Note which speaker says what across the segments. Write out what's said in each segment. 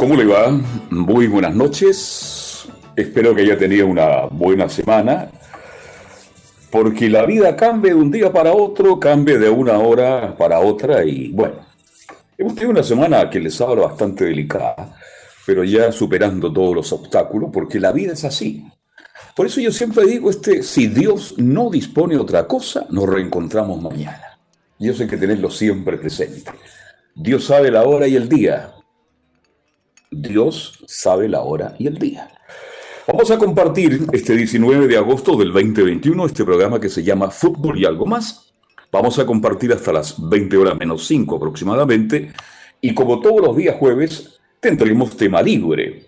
Speaker 1: ¿Cómo le va? Muy buenas noches. Espero que haya tenido una buena semana. Porque la vida cambia de un día para otro, cambia de una hora para otra y bueno, hemos tenido una semana que les hablo bastante delicada pero ya superando todos los obstáculos, porque la vida es así. Por eso yo siempre digo, este, si Dios no dispone otra cosa, nos reencontramos mañana. Y eso hay que tenerlo siempre presente. Dios sabe la hora y el día. Dios sabe la hora y el día. Vamos a compartir este 19 de agosto del 2021 este programa que se llama Fútbol y algo más. Vamos a compartir hasta las 20 horas menos 5 aproximadamente. Y como todos los días jueves, tendremos tema libre.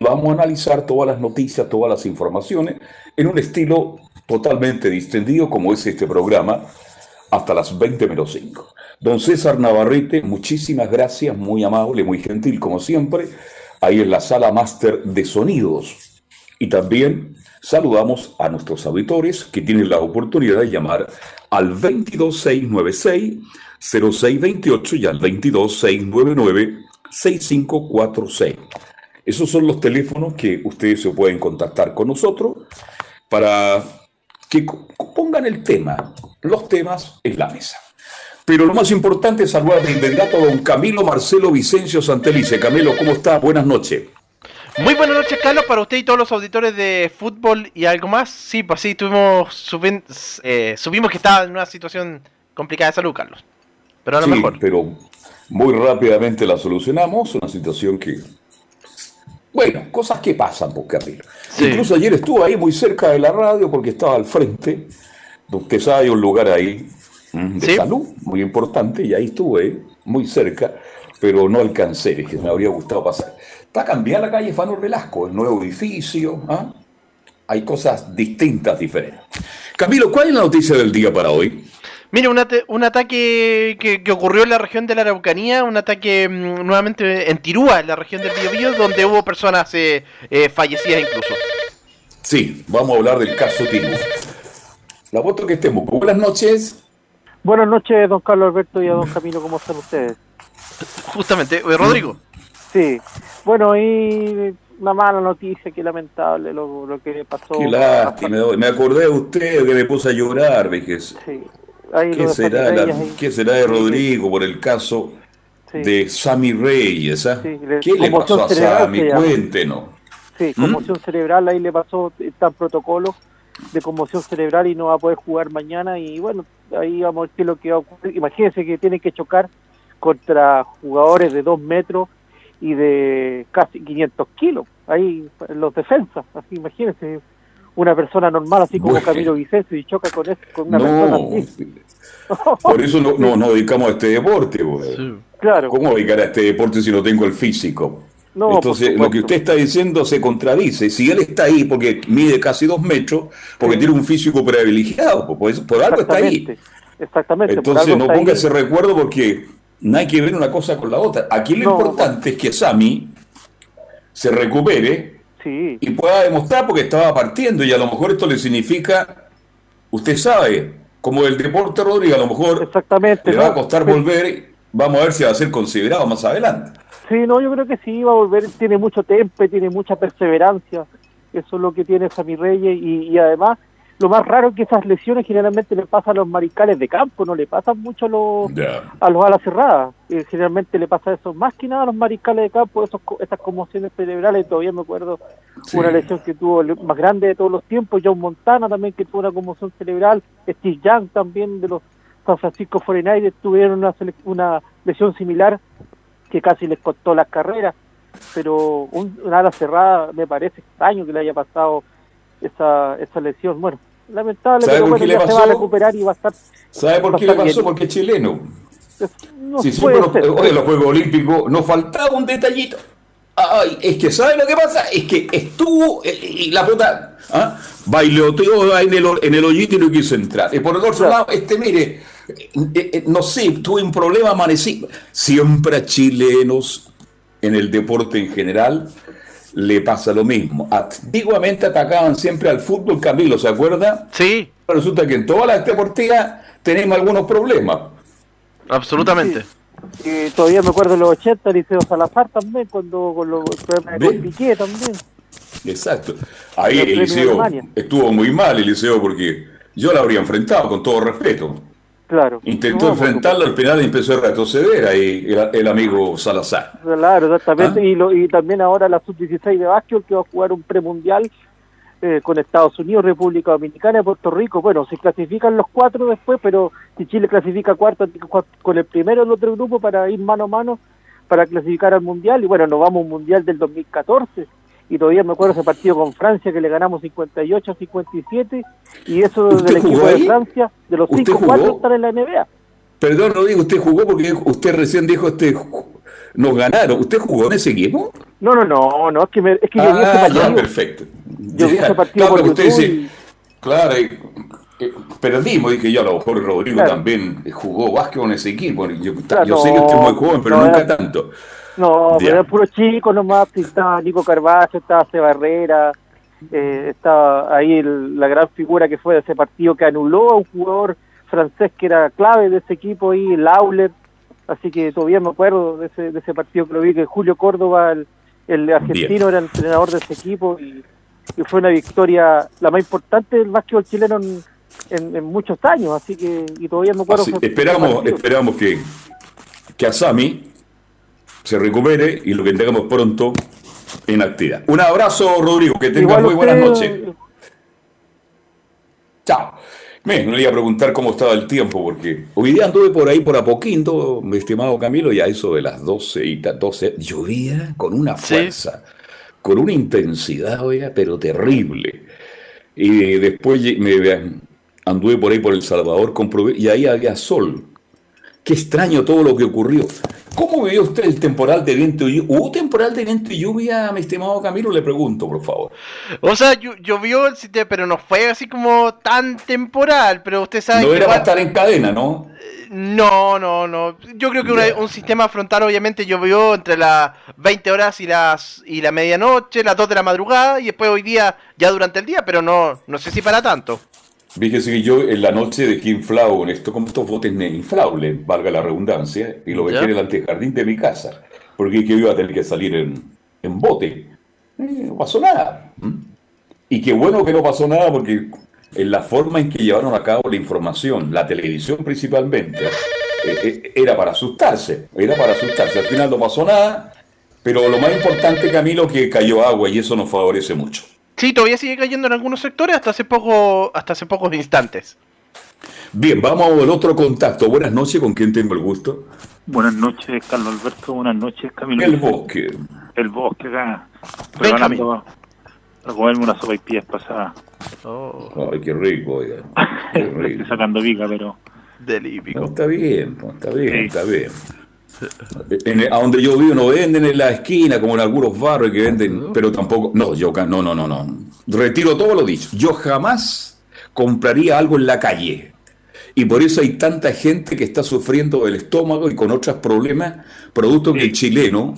Speaker 1: Vamos a analizar todas las noticias, todas las informaciones en un estilo totalmente distendido como es este programa hasta las 20 menos 5. Don César Navarrete, muchísimas gracias, muy amable, muy gentil como siempre, ahí en la sala máster de sonidos. Y también saludamos a nuestros auditores que tienen la oportunidad de llamar al 22696 0628 y al 22699 6546. Esos son los teléfonos que ustedes se pueden contactar con nosotros para que pongan el tema, los temas en la mesa. Pero lo más importante es saludar de inmediato a don Camilo Marcelo Vicencio Santelice. Camilo, ¿cómo está? Buenas noches.
Speaker 2: Muy buenas noches, Carlos, para usted y todos los auditores de fútbol y algo más. Sí, pues sí, tuvimos, eh, subimos que estaba en una situación complicada de salud, Carlos. Pero a lo
Speaker 1: sí,
Speaker 2: mejor.
Speaker 1: Pero muy rápidamente la solucionamos, una situación que... Bueno, cosas que pasan, pues Camilo. Incluso ayer estuve ahí muy cerca de la radio porque estaba al frente. Usted sabe, hay un lugar ahí mm, de salud muy importante y ahí estuve muy cerca, pero no alcancé, que me habría gustado pasar. Está cambiada la calle Fano Velasco, el nuevo edificio. ¿ah? Hay cosas distintas, diferentes. Camilo, ¿cuál es la noticia del día para hoy?
Speaker 2: Mire, un, un ataque que, ocurrió en la región de la Araucanía, un ataque mm, nuevamente en Tirúa, en la región del Biobío, donde hubo personas eh, eh, fallecidas incluso.
Speaker 1: Sí, vamos a hablar del caso Tirúa. La voto que estemos. Buenas noches.
Speaker 3: Buenas noches, don Carlos Alberto y a don Camilo, ¿cómo están ustedes?
Speaker 2: Justamente, eh, Rodrigo.
Speaker 3: Sí, bueno, y una mala noticia, qué lamentable lo, lo que pasó.
Speaker 1: Qué lástima, me acordé de usted que me puse a llorar, vejez. Sí, ¿Qué, será de Rodrigo por el caso de Sammy Reyes? ¿ah? ¿Qué le pasó a Sammy? Cuéntenos.
Speaker 3: Sí, ¿Mm? conmoción cerebral, ahí le pasó, está en protocolo de conmoción cerebral y no va a poder jugar mañana y bueno, ahí vamos a ver qué es lo que va a ocurrir. Imagínense que tiene que chocar contra jugadores de dos metros y de casi 500 kilos, ahí los defensas, así imagínense, una persona normal, así como Camilo Vicencio, y choca con, con una persona así.
Speaker 1: Por eso no, no, nos dedicamos a este deporte. Claro. ¿Cómo dedicar a este deporte si no tengo el físico? No, Entonces, lo que usted está diciendo se contradice. Si él está ahí porque mide casi dos metros, porque tiene un físico privilegiado, pues, por algo está ahí.
Speaker 3: Exactamente.
Speaker 1: Entonces, no ponga ese recuerdo porque no hay que ver una cosa con la otra. Aquí lo importante es que Sami se recupere y pueda demostrar porque estaba partiendo y a lo mejor esto le significa, usted sabe, como el deporte Rodrigo, a lo mejor
Speaker 3: Exactamente,
Speaker 1: le va a costar volver, vamos a ver si va a ser considerado más adelante.
Speaker 3: Sí, no, yo creo que sí, va a volver, tiene mucho temple, tiene mucha perseverancia, eso es lo que tiene Sammy Reyes y además lo más raro es que esas lesiones generalmente le pasan a los mariscales de campo, no le pasan mucho a los, a los alas cerradas. Eh, generalmente le pasa eso más que nada a los mariscales de campo, esos, esas conmociones cerebrales. Todavía me acuerdo una lesión que tuvo más grande de todos los tiempos, John Montana también que tuvo una conmoción cerebral, Steve Young también de los San Francisco 49 tuvieron una, una lesión similar que casi les costó las carreras. Pero un, una ala cerrada me parece extraño que le haya pasado esa, esa lesión. Bueno, Lamentable,
Speaker 1: ¿Sabe
Speaker 3: pero
Speaker 1: por
Speaker 3: bueno,
Speaker 1: qué le
Speaker 3: ya se va a
Speaker 1: pasó?
Speaker 3: recuperar y va a estar.
Speaker 1: ¿Sabe por qué le pasó?
Speaker 3: bien.
Speaker 1: Porque es chileno.
Speaker 3: No
Speaker 1: Si
Speaker 3: puede
Speaker 1: siempre
Speaker 3: ser.
Speaker 1: los, oye, los Juegos Olímpicos nos faltaba un detallito. Ay, es que ¿sabe lo que pasa? Es que estuvo eh, y la puta ¿ah? bailoteó en el, en el hoyito y no quiso entrar. Y por el otro
Speaker 3: Claro.
Speaker 1: lado, este, mire, eh, eh, no sé, tuve un problema, amanecí. Siempre a chilenos en el deporte en general le pasa lo mismo. Antiguamente atacaban siempre al fútbol, Camilo, ¿se acuerda?
Speaker 2: Sí,
Speaker 1: Resulta que en todas las deportivas tenemos algunos problemas.
Speaker 2: absolutamente.
Speaker 3: Eh, todavía me acuerdo de los 80, Liceo Salazar también, cuando con los problemas de Piqué también.
Speaker 1: Exacto. Ahí
Speaker 3: El
Speaker 1: liceo estuvo muy mal, el liceo, porque yo lo habría enfrentado con todo respeto.
Speaker 3: Claro.
Speaker 1: Intentó
Speaker 3: No,
Speaker 1: enfrentarlo, al final empezó a retroceder ahí el, el amigo Salazar.
Speaker 3: Claro, exactamente.
Speaker 1: ¿Ah?
Speaker 3: Y, lo, y también ahora la sub-16 de básquetbol que va a jugar un premundial eh, con Estados Unidos, República Dominicana y Puerto Rico. Bueno, se clasifican los cuatro después, pero si Chile clasifica cuarto con el primero del otro grupo para ir mano a mano para clasificar al mundial. Y bueno, nos vamos a un mundial del 2014. Y todavía me acuerdo ese partido con Francia que le ganamos 58 a 57. Y eso
Speaker 1: ¿Usted
Speaker 3: del equipo de? Francia, de los
Speaker 1: ¿Usted
Speaker 3: 5 4
Speaker 1: jugó?
Speaker 3: están en la NBA.
Speaker 1: Perdón, no digo, usted jugó porque usted recién dijo, este, nos ganaron. ¿Usted jugó en ese equipo?
Speaker 3: No, no, no, no, es que, me- es que yo vi ese
Speaker 1: Ah,
Speaker 3: partido.
Speaker 1: ya, perfecto.
Speaker 3: Yo vi ese partido
Speaker 1: claro,
Speaker 3: por
Speaker 1: usted dice,
Speaker 3: y-
Speaker 1: claro, eh, eh, perdimos, dije yo, a lo mejor Rodrigo
Speaker 3: Claro.
Speaker 1: también jugó básquet en ese equipo. Yo,
Speaker 3: Claro,
Speaker 1: yo sé que usted es muy joven, pero
Speaker 3: no,
Speaker 1: nunca
Speaker 3: era-
Speaker 1: tanto.
Speaker 3: No,
Speaker 1: Ya.
Speaker 3: pero eran puros chicos nomás, estaba Nico Carvalho, estaba Seba Herrera, eh, estaba ahí el- la gran figura que fue de ese partido que anuló a un jugador francés que era clave de ese equipo ahí, Lauler, así que todavía me acuerdo de ese, de ese partido que lo vi, que Julio Córdoba, el, el argentino, era el entrenador de ese equipo y, y fue una victoria la más importante del básquetbol chileno en, en- en muchos años, así que y todavía me acuerdo.
Speaker 1: Así, esperamos, esperamos que, que Asami se recupere y lo que tengamos pronto en actividad. Un abrazo, Rodrigo, que tenga
Speaker 3: Igual
Speaker 1: muy buenas
Speaker 3: usted,
Speaker 1: noches. Chao. Me, no le iba a preguntar cómo estaba el tiempo, porque hoy día anduve por ahí por Apoquindo, mi estimado Camilo, y a eso de las 12 y ta- 12, llovía con una
Speaker 2: Sí.
Speaker 1: fuerza, con una intensidad, oiga, pero terrible. Y después me anduve por ahí por El Salvador, comprobé, y ahí había sol. Qué extraño todo lo que ocurrió. ¿Cómo vivió usted el temporal de viento y lluvia? ¿Hubo temporal de viento y lluvia, mi estimado Camilo? Le pregunto, por favor.
Speaker 2: O sea, llo- llovió pero no fue así como tan temporal. Pero usted sabe
Speaker 1: No
Speaker 2: que
Speaker 1: era para estar en cadena, ¿no?
Speaker 2: No, no, no. Yo creo que una- un sistema frontal obviamente llovió entre las 20 horas y las y la medianoche, las 2 de la madrugada y después hoy día ya durante el día, pero no no sé si para tanto.
Speaker 1: Fíjese que yo en la noche dejé inflado en esto, como estos botes inflables, valga la redundancia, y lo dejé en el antejardín de mi casa, porque que iba a tener que salir en, en bote. Eh, no pasó nada. Y qué bueno que no pasó nada, porque en la forma en que llevaron a cabo la información, la televisión principalmente, eh, eh, era para asustarse, era para asustarse. Al final no pasó nada, pero lo más importante, Camilo, que cayó agua y eso nos favorece mucho.
Speaker 2: Sí, todavía sigue cayendo en algunos sectores hasta hace poco hasta hace pocos instantes.
Speaker 1: Bien, vamos al otro contacto. Buenas noches, ¿con quién tengo el gusto?
Speaker 4: Buenas noches, Carlos Alberto. Buenas noches, Camilo.
Speaker 1: El bosque.
Speaker 4: El bosque acá. Preparando a comerme una sopa y pies pasada.
Speaker 2: Oh,
Speaker 1: Ay, qué rico, oiga. Qué
Speaker 4: Estoy
Speaker 1: rico.
Speaker 4: sacando viga, pero
Speaker 1: No,
Speaker 2: delípico.
Speaker 1: está bien, no, está bien,
Speaker 4: Sí.
Speaker 1: está bien. En a donde yo vivo no venden en la esquina como en algunos barrios que venden, pero tampoco. No, yo no, no, no, no. Retiro todo lo dicho. Yo jamás compraría algo en la calle. Y por eso hay tanta gente que está sufriendo del estómago y con otros problemas, producto que el chileno,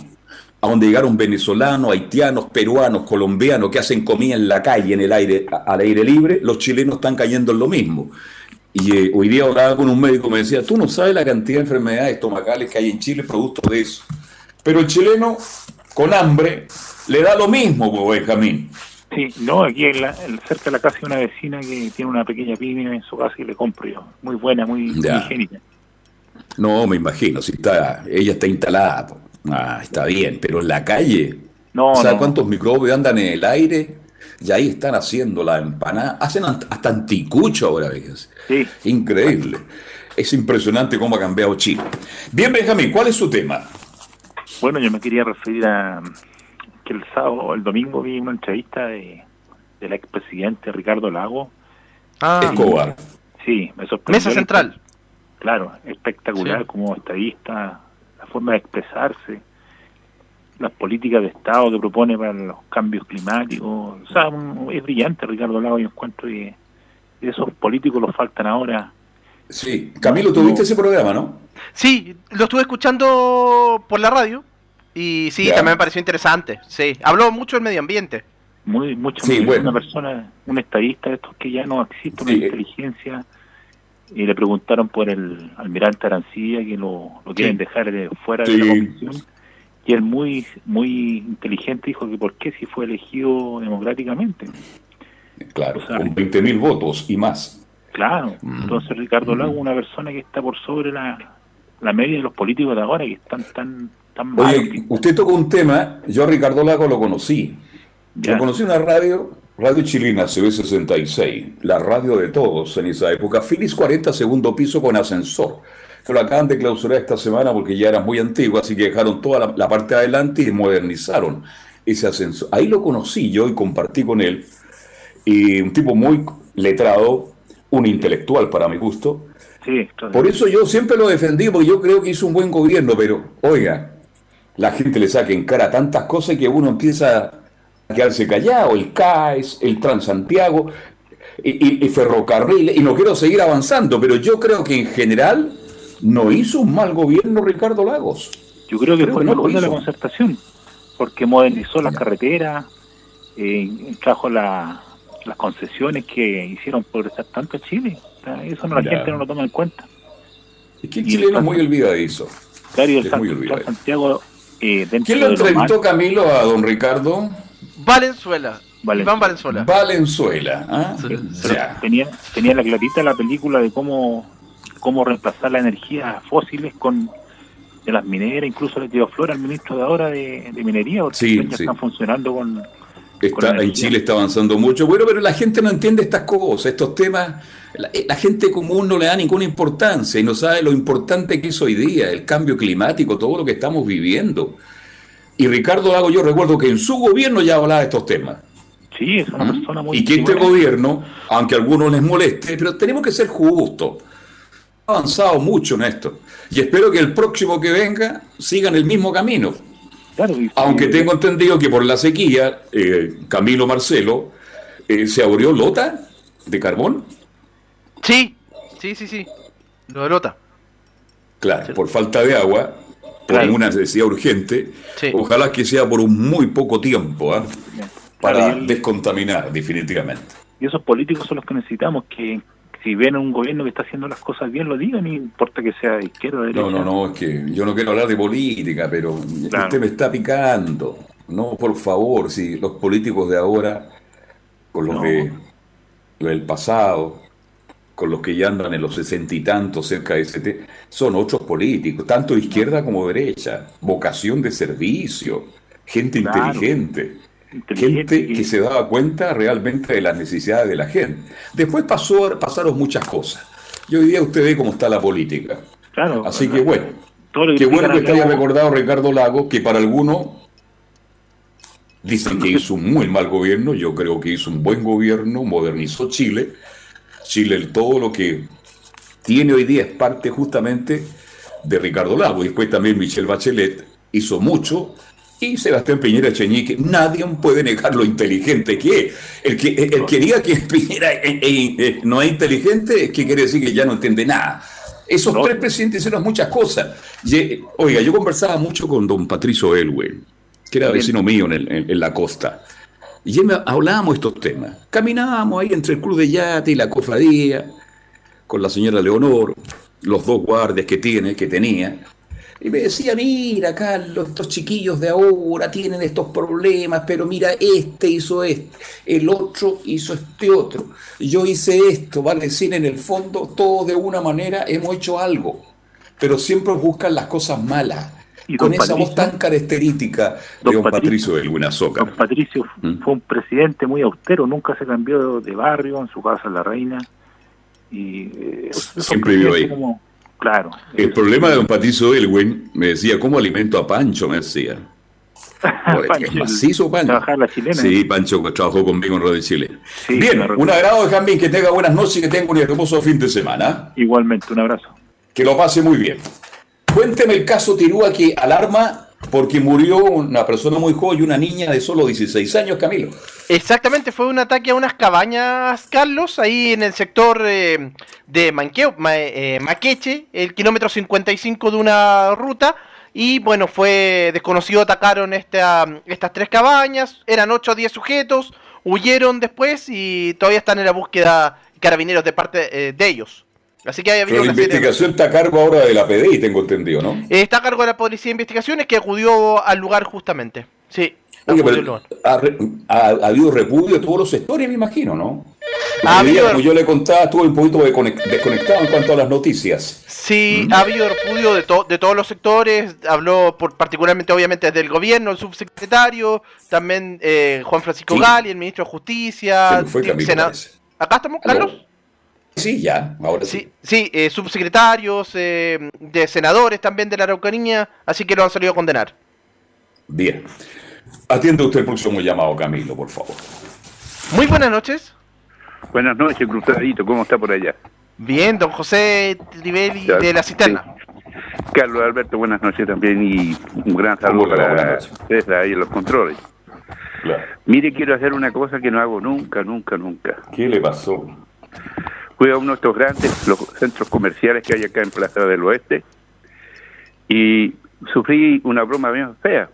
Speaker 1: a donde llegaron venezolanos, haitianos, peruanos, colombianos que hacen comida en la calle, en el aire, al aire libre, los chilenos están cayendo en lo mismo. Y eh, hoy día hablaba con un médico, me decía, tú no sabes la cantidad de enfermedades estomacales que hay en Chile producto de eso. Pero el chileno, con hambre, le da lo mismo, pues, Benjamín.
Speaker 4: sí, no, aquí en la- en- cerca de la casa hay una vecina que tiene una pequeña pyme en su casa y le compro yo. Muy buena, muy, muy higiénica.
Speaker 1: No, me imagino, si está, ella está instalada, ah, está bien, pero en la calle,
Speaker 4: No,
Speaker 1: ¿sabes
Speaker 4: no.
Speaker 1: cuántos microbios andan en el aire? Y ahí están haciendo la empanada, hacen hasta anticucho ahora, fíjense.
Speaker 4: Sí,
Speaker 1: Increíble. Es impresionante cómo ha cambiado Chile. Bien, Benjamín, ¿cuál es su tema?
Speaker 4: bueno, yo me quería referir a que el sábado, el domingo vi una entrevista de, del expresidente Ricardo Lago
Speaker 2: Ah,
Speaker 1: Escobar.
Speaker 4: Sí, me sorprendió.
Speaker 2: mesa central.
Speaker 4: Claro, espectacular
Speaker 2: Sí.
Speaker 4: como estadista, la forma de expresarse, las políticas de Estado que propone para los cambios climáticos. O sea, un- es brillante Ricardo Lago, yo encuentro que esos políticos los faltan ahora.
Speaker 1: Sí. Camilo, ¿tuviste ese programa, no?
Speaker 2: Sí, lo estuve escuchando por la radio y sí,
Speaker 1: Ya.
Speaker 2: también me pareció interesante. Sí, habló mucho del medio ambiente.
Speaker 4: Muy, mucho
Speaker 1: Sí,
Speaker 4: muy-
Speaker 1: bueno.
Speaker 4: una persona, un estadista de estos que ya no existe una
Speaker 1: Sí.
Speaker 4: inteligencia. Y le preguntaron por el almirante Arancilla que lo, lo quieren
Speaker 2: Sí.
Speaker 4: dejar de fuera
Speaker 1: Sí.
Speaker 4: de la comisión. Y él muy muy inteligente dijo que por qué si fue elegido democráticamente.
Speaker 1: Claro,
Speaker 4: O sea,
Speaker 1: con 20.000 votos y más.
Speaker 4: Claro,
Speaker 1: Mm.
Speaker 4: entonces Ricardo
Speaker 1: Mm.
Speaker 4: Lago una persona que está por sobre la, la media de los políticos de ahora que están tan tan.
Speaker 1: Oye, usted tocó un tema, yo a Ricardo Lago lo conocí.
Speaker 4: Ya.
Speaker 1: Lo conocí en una radio, Radio Chilena CB66, la radio de todos en esa época. Philips 40, segundo piso con ascensor. Que lo acaban de clausurar esta semana porque ya era muy antiguo, así que dejaron toda la, la parte de adelante y modernizaron ese ascensor. Ahí lo conocí yo y compartí con él. Y un tipo muy letrado, un intelectual para mi gusto.
Speaker 4: Sí.
Speaker 1: Por eso yo siempre lo defendí, porque yo creo que hizo un buen gobierno, pero oiga, la gente le saca en cara tantas cosas que uno empieza a quedarse callado, el CAES, el Transantiago, y, y, y ferrocarril, y no quiero seguir avanzando, pero yo creo que en general no hizo un mal gobierno Ricardo Lagos.
Speaker 4: Yo creo que
Speaker 1: Creo
Speaker 4: fue
Speaker 1: que no
Speaker 4: el
Speaker 1: lo
Speaker 4: mejor de la concertación, porque modernizó las carreteras, eh, trajo la- las concesiones que hicieron progresar tanto a Chile. Eso no, la
Speaker 1: Ya.
Speaker 4: gente no lo toma en cuenta.
Speaker 1: Es que el chileno es muy olvidadizo.
Speaker 4: Claro, el
Speaker 1: Es
Speaker 4: San-. Santiago, eh,
Speaker 1: ¿Quién lo entrevistó, Camilo, a don Ricardo?
Speaker 2: Valenzuela.
Speaker 4: Valenzuela.
Speaker 2: Iván Valenzuela.
Speaker 1: Valenzuela. ¿ah?
Speaker 4: tenía, tenía la clarita la película de cómo, cómo reemplazar la energía fósiles con de las mineras, incluso le dio flor al ministro de ahora de, de minería, porque
Speaker 1: Sí,
Speaker 4: ya
Speaker 1: sí.
Speaker 4: están funcionando con,
Speaker 1: en. Chile está avanzando mucho. Bueno, pero la gente no entiende estas cosas, estos temas. La, la gente común no le da ninguna importancia y no sabe lo importante que es hoy día, el cambio climático, todo lo que estamos viviendo. Y Ricardo Lago, yo recuerdo que en su gobierno ya hablaba de estos temas.
Speaker 4: Sí, es una
Speaker 1: ¿Mm?
Speaker 4: persona muy...
Speaker 1: Y que este gobierno, aunque a algunos les moleste, pero tenemos que ser justos. Ha avanzado mucho en esto. Y espero que el próximo que venga siga en el mismo camino.
Speaker 4: Claro, y-
Speaker 1: Aunque tengo entendido que por la sequía, eh, Camilo Marcelo, eh, se abrió lota de carbón.
Speaker 2: Sí, sí, sí, sí. Lo de Lota.
Speaker 1: Claro, por falta de agua, por
Speaker 4: Claro.
Speaker 1: una necesidad urgente.
Speaker 2: Sí.
Speaker 1: Ojalá que sea por un muy poco tiempo, ¿ah? para
Speaker 4: Claro, y el-
Speaker 1: descontaminar, definitivamente.
Speaker 4: Y esos políticos son los que necesitamos, que si ven un gobierno que está haciendo las cosas bien, lo digan, y no importa que sea de izquierda o de derecha.
Speaker 1: No, no, no, es que yo no quiero hablar de política, pero
Speaker 4: Claro.
Speaker 1: usted me está picando. No, por favor, si los políticos de ahora, con los
Speaker 4: No.
Speaker 1: de los del pasado, con los que ya andan en los sesenta y tantos cerca de ese, son otros políticos, tanto de izquierda como derecha, vocación de servicio, gente
Speaker 4: Claro.
Speaker 1: inteligente. Gente que se daba cuenta realmente de las necesidades de la gente. Después pasó, pasaron muchas cosas. Y hoy día usted ve cómo está la política.
Speaker 4: Claro,
Speaker 1: Así que bueno,
Speaker 4: lo
Speaker 1: Qué bueno que te haya recordado Ricardo Lago, que para algunos dicen que hizo un muy mal gobierno, yo creo que hizo un buen gobierno, modernizó Chile. Chile, todo lo que tiene hoy día es parte justamente de Ricardo Lago. Después también Michelle Bachelet hizo mucho. Y Sebastián Piñera Echeñique, nadie puede negar lo inteligente que es. El que, el que diga que Piñera eh, eh, eh, no es inteligente, es que quiere decir que ya no entiende nada. Esos
Speaker 4: No.
Speaker 1: tres presidentes hicieron muchas cosas. Y, oiga, yo conversaba mucho con don Patricio Elwin, que era vecino mío en, el- en- en la costa. Y me- hablábamos estos temas. Caminábamos ahí entre el club de yate y la cofradía, con la señora Leonor, los dos guardias que tiene, que tenía. Y me decía, mira, Carlos, estos chiquillos de ahora tienen estos problemas, pero mira, este hizo esto, el otro hizo este otro, yo hice esto, vale decir, en el fondo, todo de una manera hemos hecho algo, pero siempre buscan las cosas malas,
Speaker 4: Y
Speaker 1: con esa voz
Speaker 4: Patricio-
Speaker 1: tan característica de
Speaker 4: Don Patricio-
Speaker 1: del Buenazócar.
Speaker 4: Don Patricio
Speaker 1: Mm.
Speaker 4: fue un presidente muy austero, nunca se cambió de barrio, en su casa La Reina. Y, eh,
Speaker 1: Siempre vivió ahí.
Speaker 4: como- claro.
Speaker 1: El problema de don Patricio Elwin, me decía, ¿cómo alimento a Pancho? Me decía. es macizo, Pancho.
Speaker 4: Trabajar la chilena.
Speaker 1: Sí, Pancho trabajó conmigo en Radio Chile.
Speaker 4: Sí,
Speaker 1: Bien, un agrado, Jamín, que tenga buenas noches y que tenga un hermoso fin de semana.
Speaker 4: Igualmente, un abrazo.
Speaker 1: Que lo pase muy bien. Cuénteme el caso Tirúa que alarma porque murió una persona muy joven y una niña de solo 16 años, Camilo.
Speaker 2: Exactamente, fue un ataque a unas cabañas, Carlos, ahí en el sector eh, de Manqueo, Ma- eh, Maqueche, el kilómetro 55 de una ruta. Y bueno, fue desconocido, atacaron esta, estas tres cabañas, eran 8 o 10 sujetos, huyeron después y todavía están en la búsqueda carabineros de parte eh, de ellos. Así que hay
Speaker 1: Pero la
Speaker 2: una serie
Speaker 1: investigación está a cargo ahora de la PDI, tengo entendido, ¿no?
Speaker 2: Eh, Está a cargo de la Policía de Investigaciones que acudió al lugar justamente. Sí,
Speaker 1: Oye, pero ha, ha- ha habido repudio de todos los sectores, me imagino, ¿no? Hoy día, como yo le contaba, estuve un poquito desconec- desconectado en cuanto a las noticias.
Speaker 2: Sí, ha habido repudio de, to- de todos los sectores. Habló por, particularmente, obviamente, del gobierno, el subsecretario, también eh, Juan Francisco
Speaker 1: Sí.
Speaker 2: Gali, el ministro de Justicia.
Speaker 1: Se fue Camilo.
Speaker 2: ¿Acá estamos. Carlos?
Speaker 1: Sí, ya, ahora sí.
Speaker 2: Sí, sí eh, subsecretarios, eh, de senadores también de la Araucanía, así que lo han salido a condenar.
Speaker 1: Bien. Atiende usted el próximo llamado, Camilo, por favor.
Speaker 2: Muy buenas noches.
Speaker 5: Buenas noches, Cruzadito, ¿cómo está por allá?
Speaker 2: Bien, don José Trivelli de la Cisterna.
Speaker 5: Carlos Alberto, buenas noches también y un gran
Speaker 1: ¿Cómo
Speaker 5: saludo para ahí en los controles.
Speaker 1: Claro.
Speaker 5: Mire, quiero hacer una cosa que no hago nunca, nunca, nunca.
Speaker 1: ¿Qué le pasó?
Speaker 5: Fui a uno de estos grandes los centros comerciales que hay acá en Plaza del Oeste y sufrí una broma bien fea.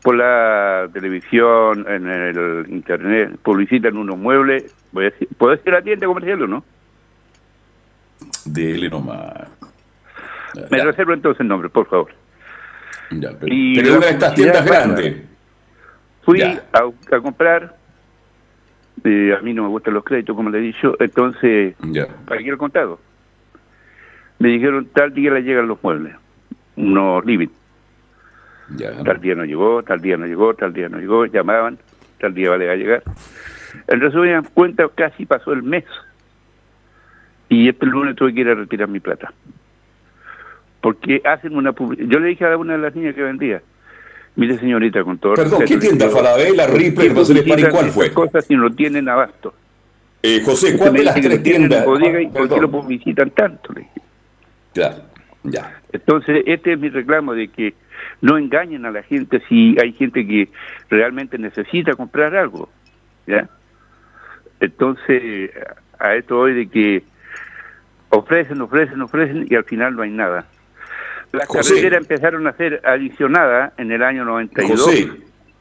Speaker 5: Por la televisión, en el internet, publicitan unos muebles. Voy a decir, ¿Puedo decir la tienda comercial o no?
Speaker 1: Dele nomás.
Speaker 5: Me
Speaker 1: Ya,
Speaker 5: reservo entonces el nombre, por favor.
Speaker 1: ya, pero,
Speaker 5: y
Speaker 1: pero una de estas tiendas grandes.
Speaker 5: Fui a comprar, eh, a mí no me gustan los créditos, como le he dicho, entonces
Speaker 1: Ya.
Speaker 5: pagué el contado. Me dijeron, tal día le llegan los muebles, unos living.
Speaker 1: Ya.
Speaker 5: Tal día no llegó, tal día no llegó, tal día no llegó, llamaban, tal día vale a llegar. En resumen, cuenta casi pasó el mes. Y este lunes tuve que ir a retirar mi plata. Porque hacen una publicidad. Yo le dije a una de las niñas que vendía, mire señorita, con todo
Speaker 1: Perdón,
Speaker 5: respeto,
Speaker 1: ¿qué tienda? Falabella,
Speaker 5: ¿por qué
Speaker 1: Ripley, Almacén Hispanic,
Speaker 5: publicitan
Speaker 1: ¿cuál fue?
Speaker 5: cosas si no tienen abasto?
Speaker 1: Eh, José, ¿cuál de las tres tiendas?
Speaker 5: bodega y ¿Por qué
Speaker 1: Perdón.
Speaker 5: lo publicitan tanto? Le dije.
Speaker 1: Ya, ya.
Speaker 5: Entonces, este es mi reclamo de que no engañen a la gente si hay gente que realmente necesita comprar algo. ¿ya? Entonces, a esto hoy de que ofrecen, ofrecen, ofrecen y al final no hay nada. Las
Speaker 1: José.
Speaker 5: carreteras empezaron a ser adicionadas en el año 92.
Speaker 1: José,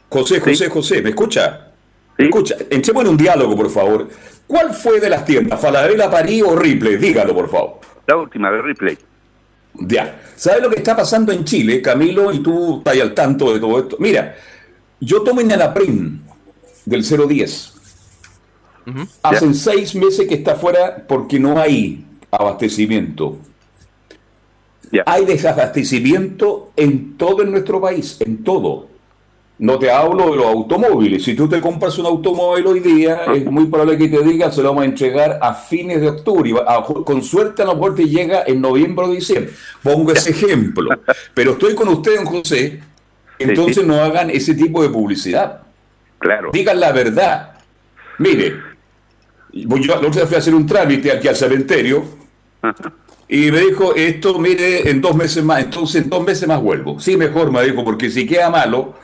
Speaker 1: José, José,
Speaker 5: Sí.
Speaker 1: José, ¿me escucha?
Speaker 5: ¿sí?
Speaker 1: ¿Me escucha? Entremos en un diálogo, por favor. ¿Cuál fue de las tiendas? ¿Falabella, París o Ripley? Dígalo, por favor.
Speaker 5: La última de replay.
Speaker 1: Ya. ¿Sabes lo que está pasando en Chile, Camilo? Y tú estás al tanto de todo esto. Mira, yo tomo Inanaprin del 010. Hacen seis meses que está fuera porque no hay abastecimiento. Hay desabastecimiento en todo en nuestro país, en todo. No te hablo de los automóviles. Si tú te compras un automóvil hoy día, es muy probable que te digan se lo vamos a entregar a fines de octubre. a- con suerte a lo mejor te llega en noviembre o diciembre. Pongo ese ejemplo. Pero estoy con usted, don José. Entonces
Speaker 5: sí.
Speaker 1: no hagan ese tipo de publicidad.
Speaker 5: Claro.
Speaker 1: Digan la verdad. Mire, yo la otra vez fui a hacer un trámite aquí al cementerio y me dijo, esto mire, en dos meses más, entonces en dos meses más vuelvo. Sí, mejor, me dijo, porque si queda malo,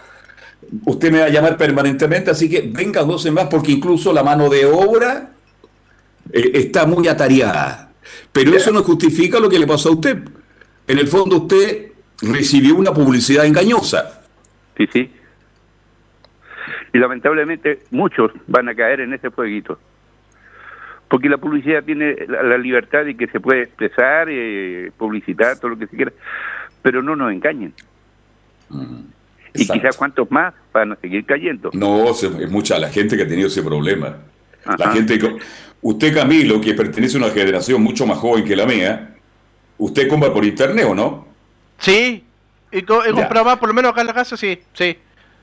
Speaker 1: usted me va a llamar permanentemente, así que venga dos meses más, porque incluso la mano de obra eh, está muy atareada. Pero eso no justifica lo que le pasó a usted. En el fondo usted recibió una publicidad engañosa.
Speaker 5: Sí, sí. Y lamentablemente muchos van a caer en ese fueguito. Porque la publicidad tiene la, la libertad de que se puede expresar, eh, publicitar, todo lo que se quiera, pero no nos engañen. Y
Speaker 1: Exacto.
Speaker 5: quizás cuantos más van a seguir cayendo.
Speaker 1: No, se- es mucha la gente que ha tenido ese problema. La gente que- usted Camilo, que pertenece a una generación mucho más joven que la mía, usted compra por internet o no?
Speaker 2: Sí, he, he comprado más, por lo menos acá en la casa, sí, sí.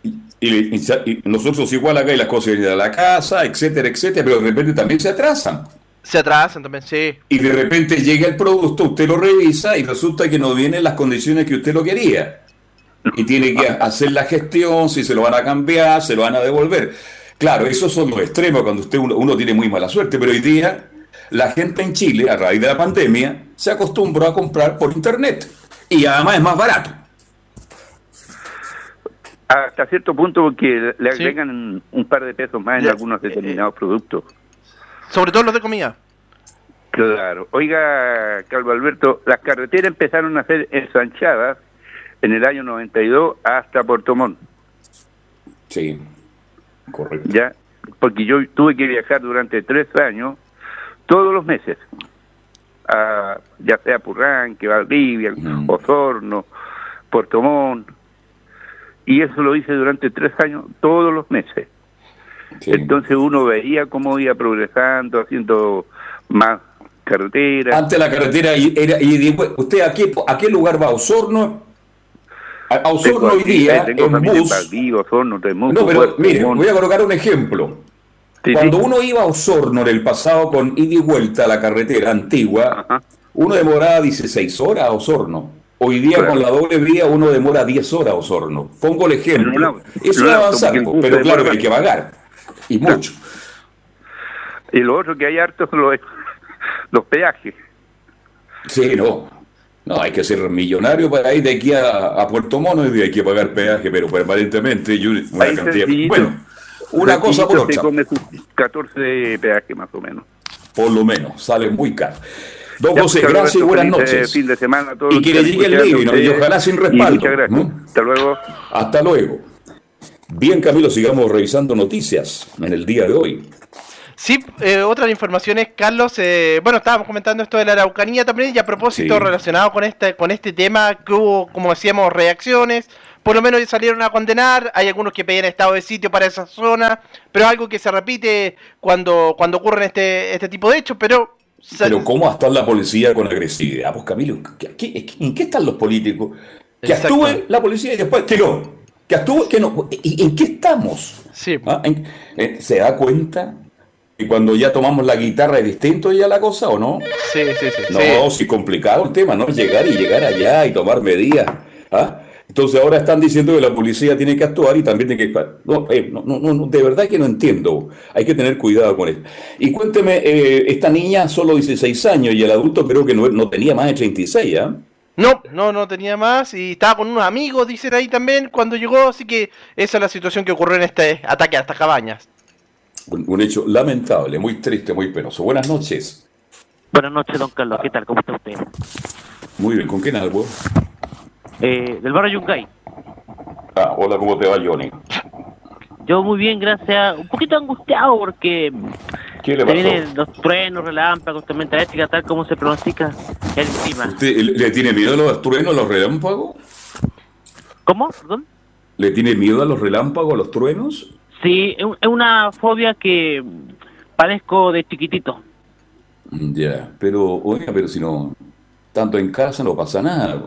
Speaker 1: Y, y- y nosotros igual acá y las cosas vienen a la casa, etcétera, etcétera, pero de repente también se atrasan.
Speaker 2: Se atrasan también, sí.
Speaker 1: Y de repente llega el producto, usted lo revisa y resulta que no viene en las condiciones que usted lo quería. y tiene que hacer la gestión, si se lo van a cambiar, se lo van a devolver. Claro, esos son los extremos cuando usted uno, uno tiene muy mala suerte, pero hoy día la gente en Chile, a raíz de la pandemia, se acostumbró a comprar por internet y además es más barato.
Speaker 5: Hasta cierto punto porque le
Speaker 2: Sí.
Speaker 5: agregan un par de pesos más en algunos determinados productos.
Speaker 2: Sobre todo los de comida.
Speaker 5: Claro. Oiga, Calvo Alberto, las carreteras empezaron a ser ensanchadas en el año 92 hasta Puerto Montt,
Speaker 1: Sí, correcto.
Speaker 5: ¿ya? Porque yo tuve que viajar durante tres años, todos los meses, a, ya sea Purranque, Valdivia. Osorno, Puerto Montt, y eso lo hice durante tres años, todos los meses.
Speaker 1: Sí.
Speaker 5: Entonces uno veía cómo iba progresando, haciendo más carreteras.
Speaker 1: Antes la carretera y- era y después, ¿usted a qué, a qué lugar va? ¿A Osorno? A, a Osorno hoy día en bus.
Speaker 5: Valdivia, Osorno, Temuco,
Speaker 1: No, pero
Speaker 5: Puerto
Speaker 1: mire,
Speaker 5: Montt.
Speaker 1: voy a colocar un ejemplo.
Speaker 5: Sí,
Speaker 1: Cuando
Speaker 5: sí.
Speaker 1: uno iba a Osorno en el pasado con ida y vuelta a la carretera antigua,
Speaker 5: Ajá.
Speaker 1: uno demoraba 16 horas a Osorno. Hoy día
Speaker 5: Claro.
Speaker 1: con la doble vía uno demora 10 horas Osorno. Pongo el ejemplo. Eso es avanzar, pero claro que hay que pagar. Y mucho.
Speaker 5: Y lo otro que hay hartos los, los peajes.
Speaker 1: Sí, no. No, hay que ser millonario para ir de aquí a, a Puerto Mono y hay que pagar peaje, pero permanentemente y una
Speaker 5: Ahí
Speaker 1: cantidad.
Speaker 5: sencillito.
Speaker 1: Bueno, una cosa por otra,
Speaker 5: Se come sus 14 peajes más o menos.
Speaker 1: por lo menos, sale muy caro. Don
Speaker 5: Ya,
Speaker 1: José, gracias y buenas
Speaker 5: eh,
Speaker 1: noches.
Speaker 5: fin de semana a todos
Speaker 1: Y que le llegue el living, y ojalá sin respaldo,
Speaker 5: Muchas gracias.
Speaker 1: ¿no?
Speaker 5: Hasta luego.
Speaker 1: Hasta luego. Bien, Camilo, sigamos revisando noticias en el día de hoy.
Speaker 2: Sí, eh, otras informaciones, Carlos. eh, bueno, estábamos comentando esto de la Araucanía también, y a propósito
Speaker 1: Sí.
Speaker 2: relacionado con este, con este tema, que hubo, como decíamos, reacciones. Por lo menos salieron a condenar. Hay algunos que pedían estado de sitio para esa zona, pero algo que se repite cuando, cuando ocurren este, este tipo de hechos. Pero,
Speaker 1: Pero ¿cómo actúa la policía con agresividad? Pues Camilo, ¿qué- qué- ¿en qué están los políticos? Que
Speaker 2: Exacto.
Speaker 1: actúe la policía y después que no. Que actúe, que no. ¿Y en qué estamos?
Speaker 2: sí,
Speaker 1: ¿Ah? ¿En- eh, ¿Se da cuenta? Y cuando ya tomamos la guitarra es distinto ya la cosa o no?
Speaker 2: sí, sí, sí.
Speaker 1: No,
Speaker 2: sí.
Speaker 1: sí, complicado el tema, ¿no? Llegar y llegar allá y tomar medidas. ¿ah? Entonces ahora están diciendo que la policía tiene que actuar y también tiene que... No, eh, no, no, no, de verdad que no entiendo. Hay que tener cuidado con eso. Y cuénteme, eh, esta niña solo 16 años y el adulto creo que no, no tenía más de 36, ¿ah?
Speaker 2: No, no, no tenía más y estaba con unos amigos, dicen ahí también, cuando llegó, así que esa es la situación que ocurrió en este ataque a estas cabañas.
Speaker 1: Un, un hecho lamentable, muy triste, muy penoso. Buenas noches.
Speaker 6: Buenas noches, don Carlos. ¿Qué tal? ¿Cómo está usted?
Speaker 1: Muy bien, ¿con quién hablo?
Speaker 6: Eh, del barrio Yungay.
Speaker 1: Ah, hola, ¿cómo te va, Johnny?
Speaker 6: Yo muy bien, gracias. Un poquito angustiado porque
Speaker 1: ¿Qué le pasó?
Speaker 6: vienen los truenos, relámpagos, tormenta eléctrica, tal como se pronostica el clima.
Speaker 1: ¿Usted le tiene miedo a los truenos, a los relámpagos?
Speaker 6: ¿Cómo? ¿Perdón?
Speaker 1: ¿Le tiene miedo a los relámpagos, a los truenos?
Speaker 6: Sí, es una fobia que padezco de chiquitito.
Speaker 1: Ya, pero, oiga, pero si no, tanto en casa no pasa nada.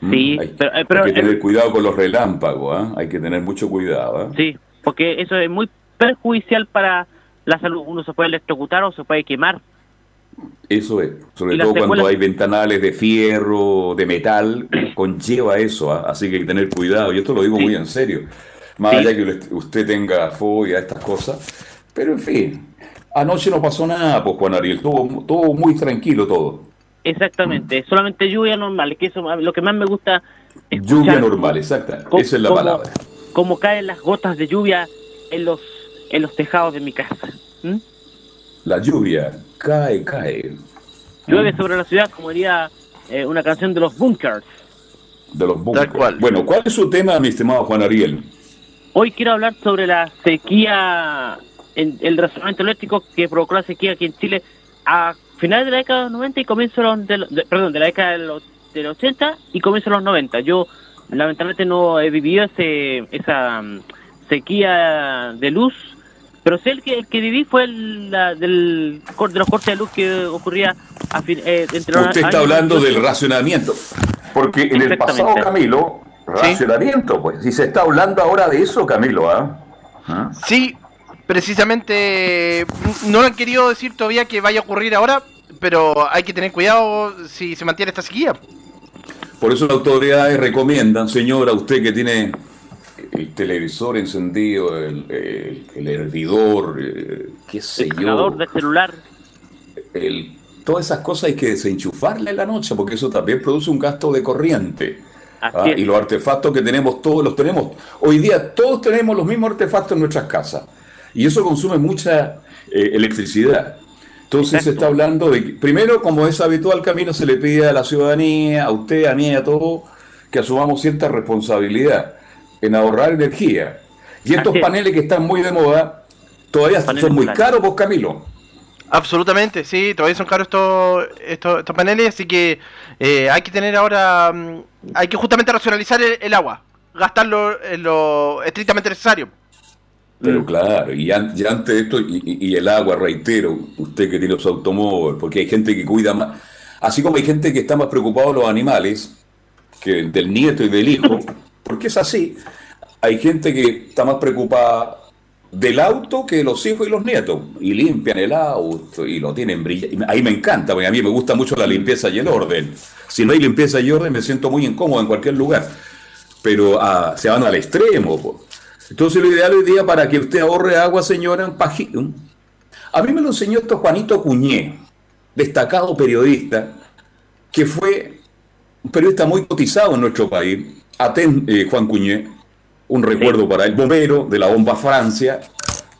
Speaker 1: Mm,
Speaker 6: Sí,
Speaker 1: hay,
Speaker 6: pero- eh,
Speaker 1: hay
Speaker 6: pero-
Speaker 1: que tener cuidado con los relámpagos, ¿ah? Hay que tener mucho cuidado, ¿ah?
Speaker 6: Sí, porque eso es muy perjudicial para la salud. Uno se puede electrocutar o se puede quemar.
Speaker 1: Eso es, sobre todo cuando hay ventanales de fierro, de metal, conlleva eso, ¿ah? Así que hay que tener cuidado, y esto lo digo
Speaker 6: Sí.
Speaker 1: muy en serio. Más
Speaker 6: Sí.
Speaker 1: allá que usted- usted tenga fobia a estas cosas, pero en fin, anoche no pasó nada, pues Juan Ariel, todo, todo muy tranquilo todo.
Speaker 6: Exactamente, solamente lluvia normal, que eso lo que más me gusta escuchar
Speaker 1: Lluvia normal, exacta,
Speaker 6: cómo-
Speaker 1: esa es la
Speaker 6: cómo-
Speaker 1: palabra.
Speaker 6: Cómo caen las gotas de lluvia en los en los tejados de mi casa. ¿Mm?
Speaker 1: La lluvia cae, cae.
Speaker 6: Llueve sobre la ciudad, como diría eh, una canción de los Bunkers.
Speaker 1: De los bunkers.
Speaker 2: cual.
Speaker 1: Bueno, ¿cuál es su tema, mi estimado Juan Ariel?
Speaker 6: Hoy quiero hablar sobre la sequía, en, el racionamiento eléctrico que provocó la sequía aquí en Chile a finales de la década de los 90 y comienzo de los, de de- perdón, de la década de los, de los 80 y comienzo de los 90. Yo lamentablemente no he vivido ese, esa mm, sequía de luz, pero sé el que, el que viví fue el la, del, cor- de los cortes de luz que ocurría a fin, eh, entre los
Speaker 1: Usted está
Speaker 6: años
Speaker 1: hablando
Speaker 6: 98.
Speaker 1: del racionamiento. Porque en el pasado. Camilo, racionamiento, pues. Si se está hablando ahora de eso, Camilo, ¿ah? ¿Ah?
Speaker 2: Sí, precisamente no han querido decir todavía que vaya a ocurrir ahora, pero hay que tener cuidado si se mantiene esta sequía.
Speaker 1: Por eso las autoridades recomiendan, señora, usted que tiene el televisor encendido, el, el- el hervidor, eh, qué sé
Speaker 6: El
Speaker 1: yo,
Speaker 6: cargador del celular.
Speaker 1: el- todas esas cosas hay que desenchufarle en la noche porque eso también produce un gasto de corriente.
Speaker 6: Así
Speaker 1: Ah,
Speaker 6: es.
Speaker 1: y los artefactos que tenemos, todos los tenemos. Hoy día todos tenemos los mismos artefactos en nuestras casas. Y eso consume mucha eh, electricidad. Entonces se está hablando de que, primero, como es habitual, Camino, se le pide a la ciudadanía, a usted, a mí, a todos, que asumamos cierta responsabilidad en ahorrar energía. Y estos
Speaker 6: Así es.
Speaker 1: paneles que están muy de moda, todavía
Speaker 6: Paneles
Speaker 1: son muy caros, pues Camilo.
Speaker 2: Absolutamente, sí, todavía son caros estos, estos, estos paneles, así que eh, hay que tener ahora, mm, hay que justamente racionalizar el, el agua, gastarlo en lo estrictamente necesario.
Speaker 1: Pero claro, y, an- y antes de esto, y, el agua, reitero, usted que tiene su automóvil, porque hay gente que cuida más, así como hay gente que está más preocupado de los animales, que del nieto y del hijo, porque es así, hay gente que está más preocupada del auto que de los hijos y los nietos, y limpian el auto y lo tienen brillante. Ahí me encanta, porque a mí me gusta mucho la limpieza y el orden. Si no hay limpieza y orden, me siento muy incómodo en cualquier lugar pero ah, se van al extremo. po. Entonces lo ideal hoy día para que usted ahorre agua, señora, un paji- un- A mí me lo enseñó esto Juanito Cuñé, destacado periodista, que fue un periodista muy cotizado en nuestro país. Aten, eh, Juan Cuñé, un recuerdo para él, bombero de la bomba Francia.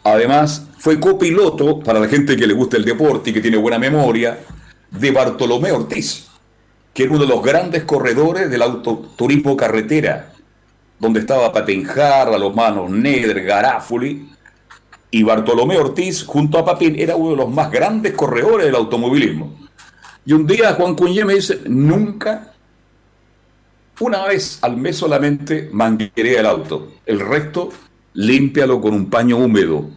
Speaker 1: Además, fue copiloto, para la gente que le gusta el deporte y que tiene buena memoria, de Bartolomé Ortiz que era uno de los grandes corredores del autoturismo carretera, donde estaba Papenjarra, los manos Neder, Garáfuli, y Bartolomé Ortiz, junto a Papín, era uno de los más grandes corredores del automovilismo. Y un día Juan Cuñé me dice, nunca, una vez al mes solamente, manguerea el auto. El resto, límpialo con un paño húmedo,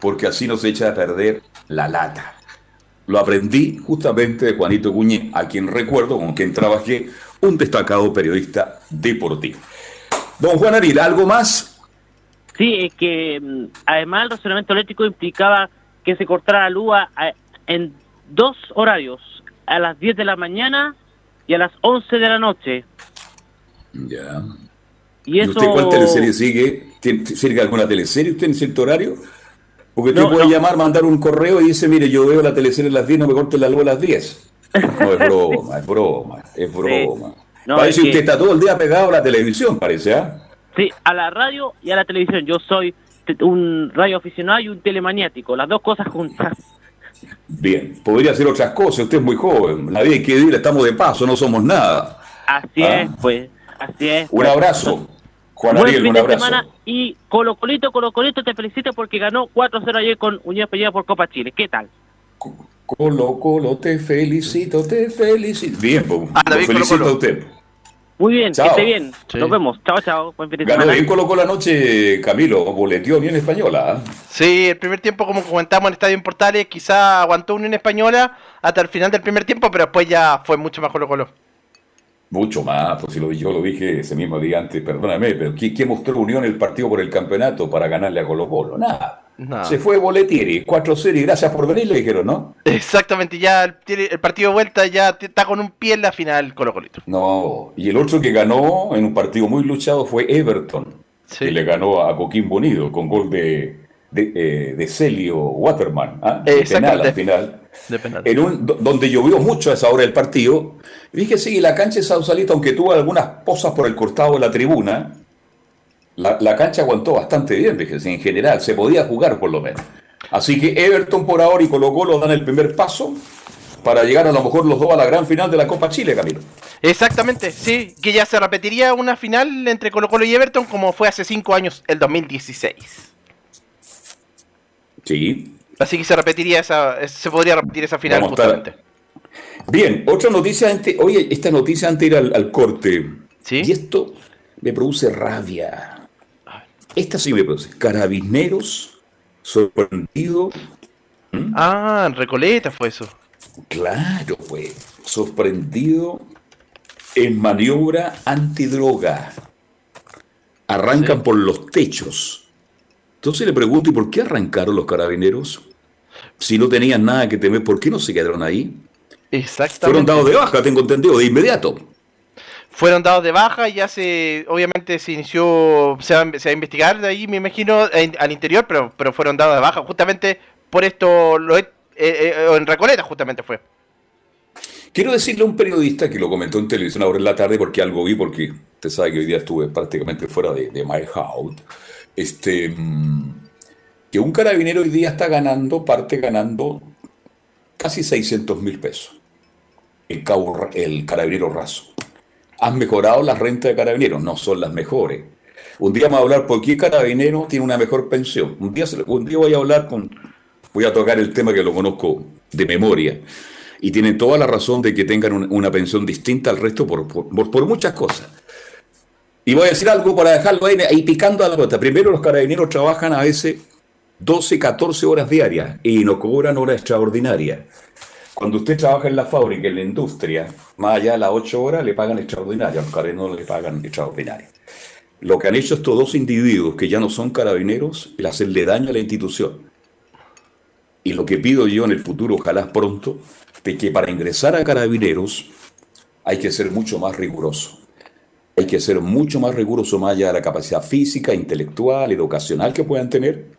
Speaker 1: porque así no se echa a perder la lata. Lo aprendí justamente de Juanito Cuñé, a quien recuerdo, con quien trabajé, un destacado periodista deportivo. Don Juan Ariel, ¿algo más?
Speaker 6: Sí, es que mm, además el racionamiento eléctrico implicaba que se cortara la luz en dos horarios, a las 10 de la mañana y a las 11 de la noche.
Speaker 1: Ya.
Speaker 6: Y
Speaker 1: ¿Y
Speaker 6: eso...
Speaker 1: usted cuál teleserie sigue? ¿Tiene- ¿Sigue alguna teleserie usted en cierto horario? Porque usted
Speaker 6: No,
Speaker 1: puede
Speaker 6: no.
Speaker 1: llamar, mandar un correo y dice, mire, yo veo la teleserie a las 10, no me corte la luz a las 10. No, es broma, es broma, es broma.
Speaker 6: No,
Speaker 1: parece
Speaker 6: es
Speaker 1: que usted está todo el día pegado a la televisión, parece, ¿ah?
Speaker 6: Sí, a la radio y a la televisión. Yo soy un radio aficionado y un telemaniático, las dos cosas juntas.
Speaker 1: Bien, podría hacer otras cosas, usted es muy joven, la vida hay que vivir, estamos de paso, no somos nada.
Speaker 6: Así
Speaker 1: Ah.
Speaker 6: es, pues, así es.
Speaker 1: Un
Speaker 6: pues.
Speaker 1: abrazo, Juan
Speaker 6: Buen
Speaker 1: Ariel,
Speaker 6: fin
Speaker 1: un
Speaker 6: de
Speaker 1: abrazo.
Speaker 6: semana y Colo Colito, Colo Colito, te felicito porque ganó 4-0 ayer con Unión Peña por Copa Chile. ¿Qué tal?
Speaker 1: Colo, Colo, te felicito, te felicito. Bien, pues,
Speaker 2: Ah,
Speaker 1: lo
Speaker 2: Colo,
Speaker 1: felicito
Speaker 2: Colo.
Speaker 1: a usted.
Speaker 6: Muy bien,
Speaker 1: Chao.
Speaker 6: que esté bien.
Speaker 2: Sí.
Speaker 6: Nos vemos. Chao, chao. Buen fin de
Speaker 1: Ganó bien Colo Colo anoche, Camilo, boleteó bien española. ¿ah?
Speaker 2: Sí, el primer tiempo, como comentamos en Estadio en Portales, quizá aguantó Unión Española hasta el final del primer tiempo, pero después ya fue mucho más Colo Colo.
Speaker 1: Mucho más, pues si lo, yo lo dije ese mismo día antes, perdóname, pero ¿qué, qué mostró Unión el partido por el campeonato para ganarle a Colo Colo? Nada.
Speaker 2: Nada.
Speaker 1: Se fue Boletieri, 4-0 y gracias por venir, le dijeron, ¿no?
Speaker 2: Exactamente, ya el, tiene- el partido de vuelta ya está con un pie en la final Colo Colito.
Speaker 1: No, y el otro que ganó en un partido muy luchado fue Everton,
Speaker 2: Sí.
Speaker 1: que le ganó a Coquimbo Unido con gol de, de, eh, de Celio Waterman, ¿ah? De penal al final.
Speaker 2: De penal.
Speaker 1: en un, do- donde llovió mucho a esa hora del partido. Y dije, sí, la cancha de Sausalito, aunque tuvo algunas pozas por el costado de la tribuna, la, la cancha aguantó bastante bien, sí, en general, se podía jugar por lo menos. Así que Everton por ahora y Colo Colo dan el primer paso para llegar a lo mejor los dos a la gran final de la Copa Chile, Camilo.
Speaker 2: Exactamente, sí, que ya se repetiría una final entre Colo Colo y Everton como fue hace cinco años, el 2016.
Speaker 1: Sí.
Speaker 2: Así que se repetiría esa, se podría repetir esa final
Speaker 1: Vamos
Speaker 2: justamente.
Speaker 1: Bien, otra noticia, antes, oye, esta noticia antes de ir al, al corte.
Speaker 2: ¿Sí?
Speaker 1: Y esto me produce rabia. Esta sí me produce. Carabineros sorprendido.
Speaker 2: Ah, en Recoleta fue eso.
Speaker 1: Claro, pues. Sorprendido en maniobra antidroga. Arrancan
Speaker 2: Sí.
Speaker 1: por los techos. Entonces le pregunto, ¿y por qué arrancaron los carabineros? Si no tenían nada que temer, ¿por qué no se quedaron ahí?
Speaker 2: Exactamente.
Speaker 1: Fueron dados de baja, tengo entendido, de inmediato.
Speaker 2: Fueron dados de baja y ya se, obviamente se inició, se va, a investigar de ahí, me imagino, al interior, pero, pero fueron dados de baja justamente por esto, eh, eh, en Recoleta justamente fue.
Speaker 1: Quiero decirle a un periodista que lo comentó en televisión ahora en la tarde porque algo vi, porque usted sabe que hoy día estuve prácticamente fuera de, de My House, este, mm, que un carabinero hoy día está ganando, parte ganando casi 600 mil pesos. El, cabo, el carabinero raso. Han mejorado las rentas de carabineros, no son las mejores. Un día vamos a hablar por qué carabinero tiene una mejor pensión. Un día, un día voy a hablar con, voy a tocar el tema que lo conozco de memoria. Y tienen toda la razón de que tengan una pensión distinta al resto por, por, muchas cosas. Y voy a decir algo para dejarlo ahí, ahí picando a la nota. Primero, los carabineros trabajan a veces 12, 14 horas diarias y no cobran horas extraordinarias. Cuando usted trabaja en la fábrica, en la industria, más allá de las 8 horas le pagan extraordinarias, los carabineros le pagan extraordinarias. Lo que han hecho estos dos individuos que ya no son carabineros es hacerle daño a la institución. Y lo que pido yo en el futuro, ojalá pronto, de que para ingresar a carabineros hay que ser mucho más riguroso. Hay que ser mucho más riguroso más allá de la capacidad física, intelectual, educacional que puedan tener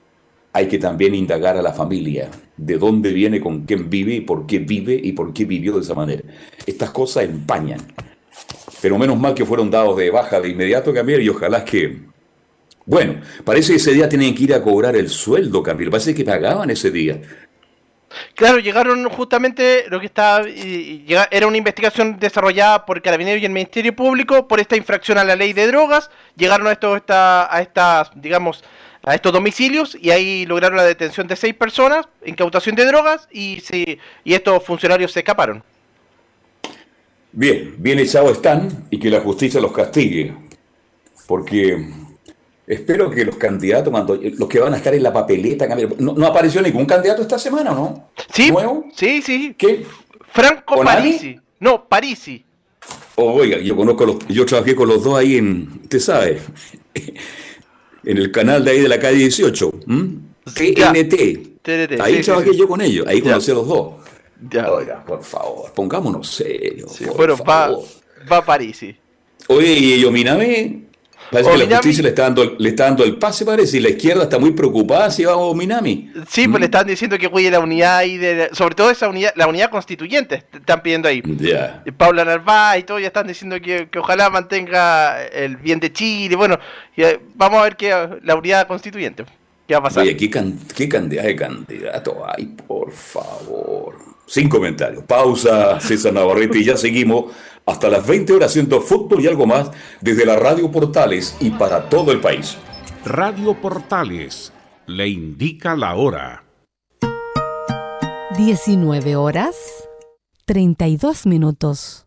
Speaker 1: hay que también indagar a la familia, de dónde viene, con quién vive y por qué vive y por qué vivió de esa manera. Estas cosas empañan. Pero menos mal que fueron dados de baja de inmediato, Camilo, y ojalá que... Bueno, parece que ese día tienen que ir a cobrar el sueldo, Camilo. Parece que pagaban ese día.
Speaker 2: Claro, llegaron justamente lo que estaba. Era una investigación desarrollada por Carabineros y el Ministerio Público por esta infracción a la ley de drogas. Llegaron a, esto, a estas, digamos, a estos domicilios y ahí lograron la detención de seis personas, incautación de drogas y, y estos funcionarios se escaparon.
Speaker 1: Bien, bien echados están y que la justicia los castigue, porque espero que los candidatos, los que van a estar en la papeleta, no, apareció ningún candidato esta semana, ¿no?
Speaker 2: Sí, ¿Nuevo? sí, sí.
Speaker 1: ¿Qué?
Speaker 2: Franco Parisi. No, Parisi.
Speaker 1: oiga, yo conozco los, yo trabajé con los dos ahí en, usted sabe, en el canal de ahí de la calle 18. TNT. Ahí trabajé yo con ellos, ahí conocí a los dos. Oiga, por favor, pongámonos serios.
Speaker 2: bueno, va, va a París.
Speaker 1: Oye, y Yominame, Parece que la justicia le está, dando, le está dando el pase, parece, y la izquierda está muy preocupada si va a Minami.
Speaker 2: Sí, pues le están diciendo que cuide la unidad y de, sobre todo esa unidad, la unidad constituyente, están pidiendo ahí.
Speaker 1: Ya.
Speaker 2: Paula Narváez y todo, ya están diciendo que, ojalá mantenga el bien de Chile. Bueno, vamos a ver qué la unidad constituyente. ¿Qué va a pasar?
Speaker 1: Oye, ¿qué, qué cantidad de candidatos hay, por favor? Sin comentarios. Pausa, César Navarrete, y ya seguimos hasta las 20 horas haciendo fútbol y algo más desde la Radio Portales y para todo el país.
Speaker 7: Radio Portales le indica la hora.
Speaker 8: 19 horas 32 minutos.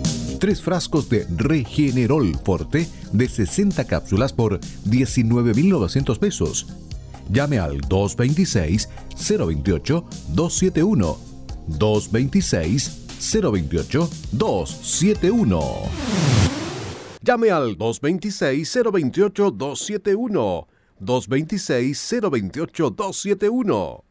Speaker 9: tres frascos de Regenerol Forte de 60 cápsulas por 19.900 pesos. Llame al 226-028-271. 226-028-271. Llame al 226-028-271. 226-028-271.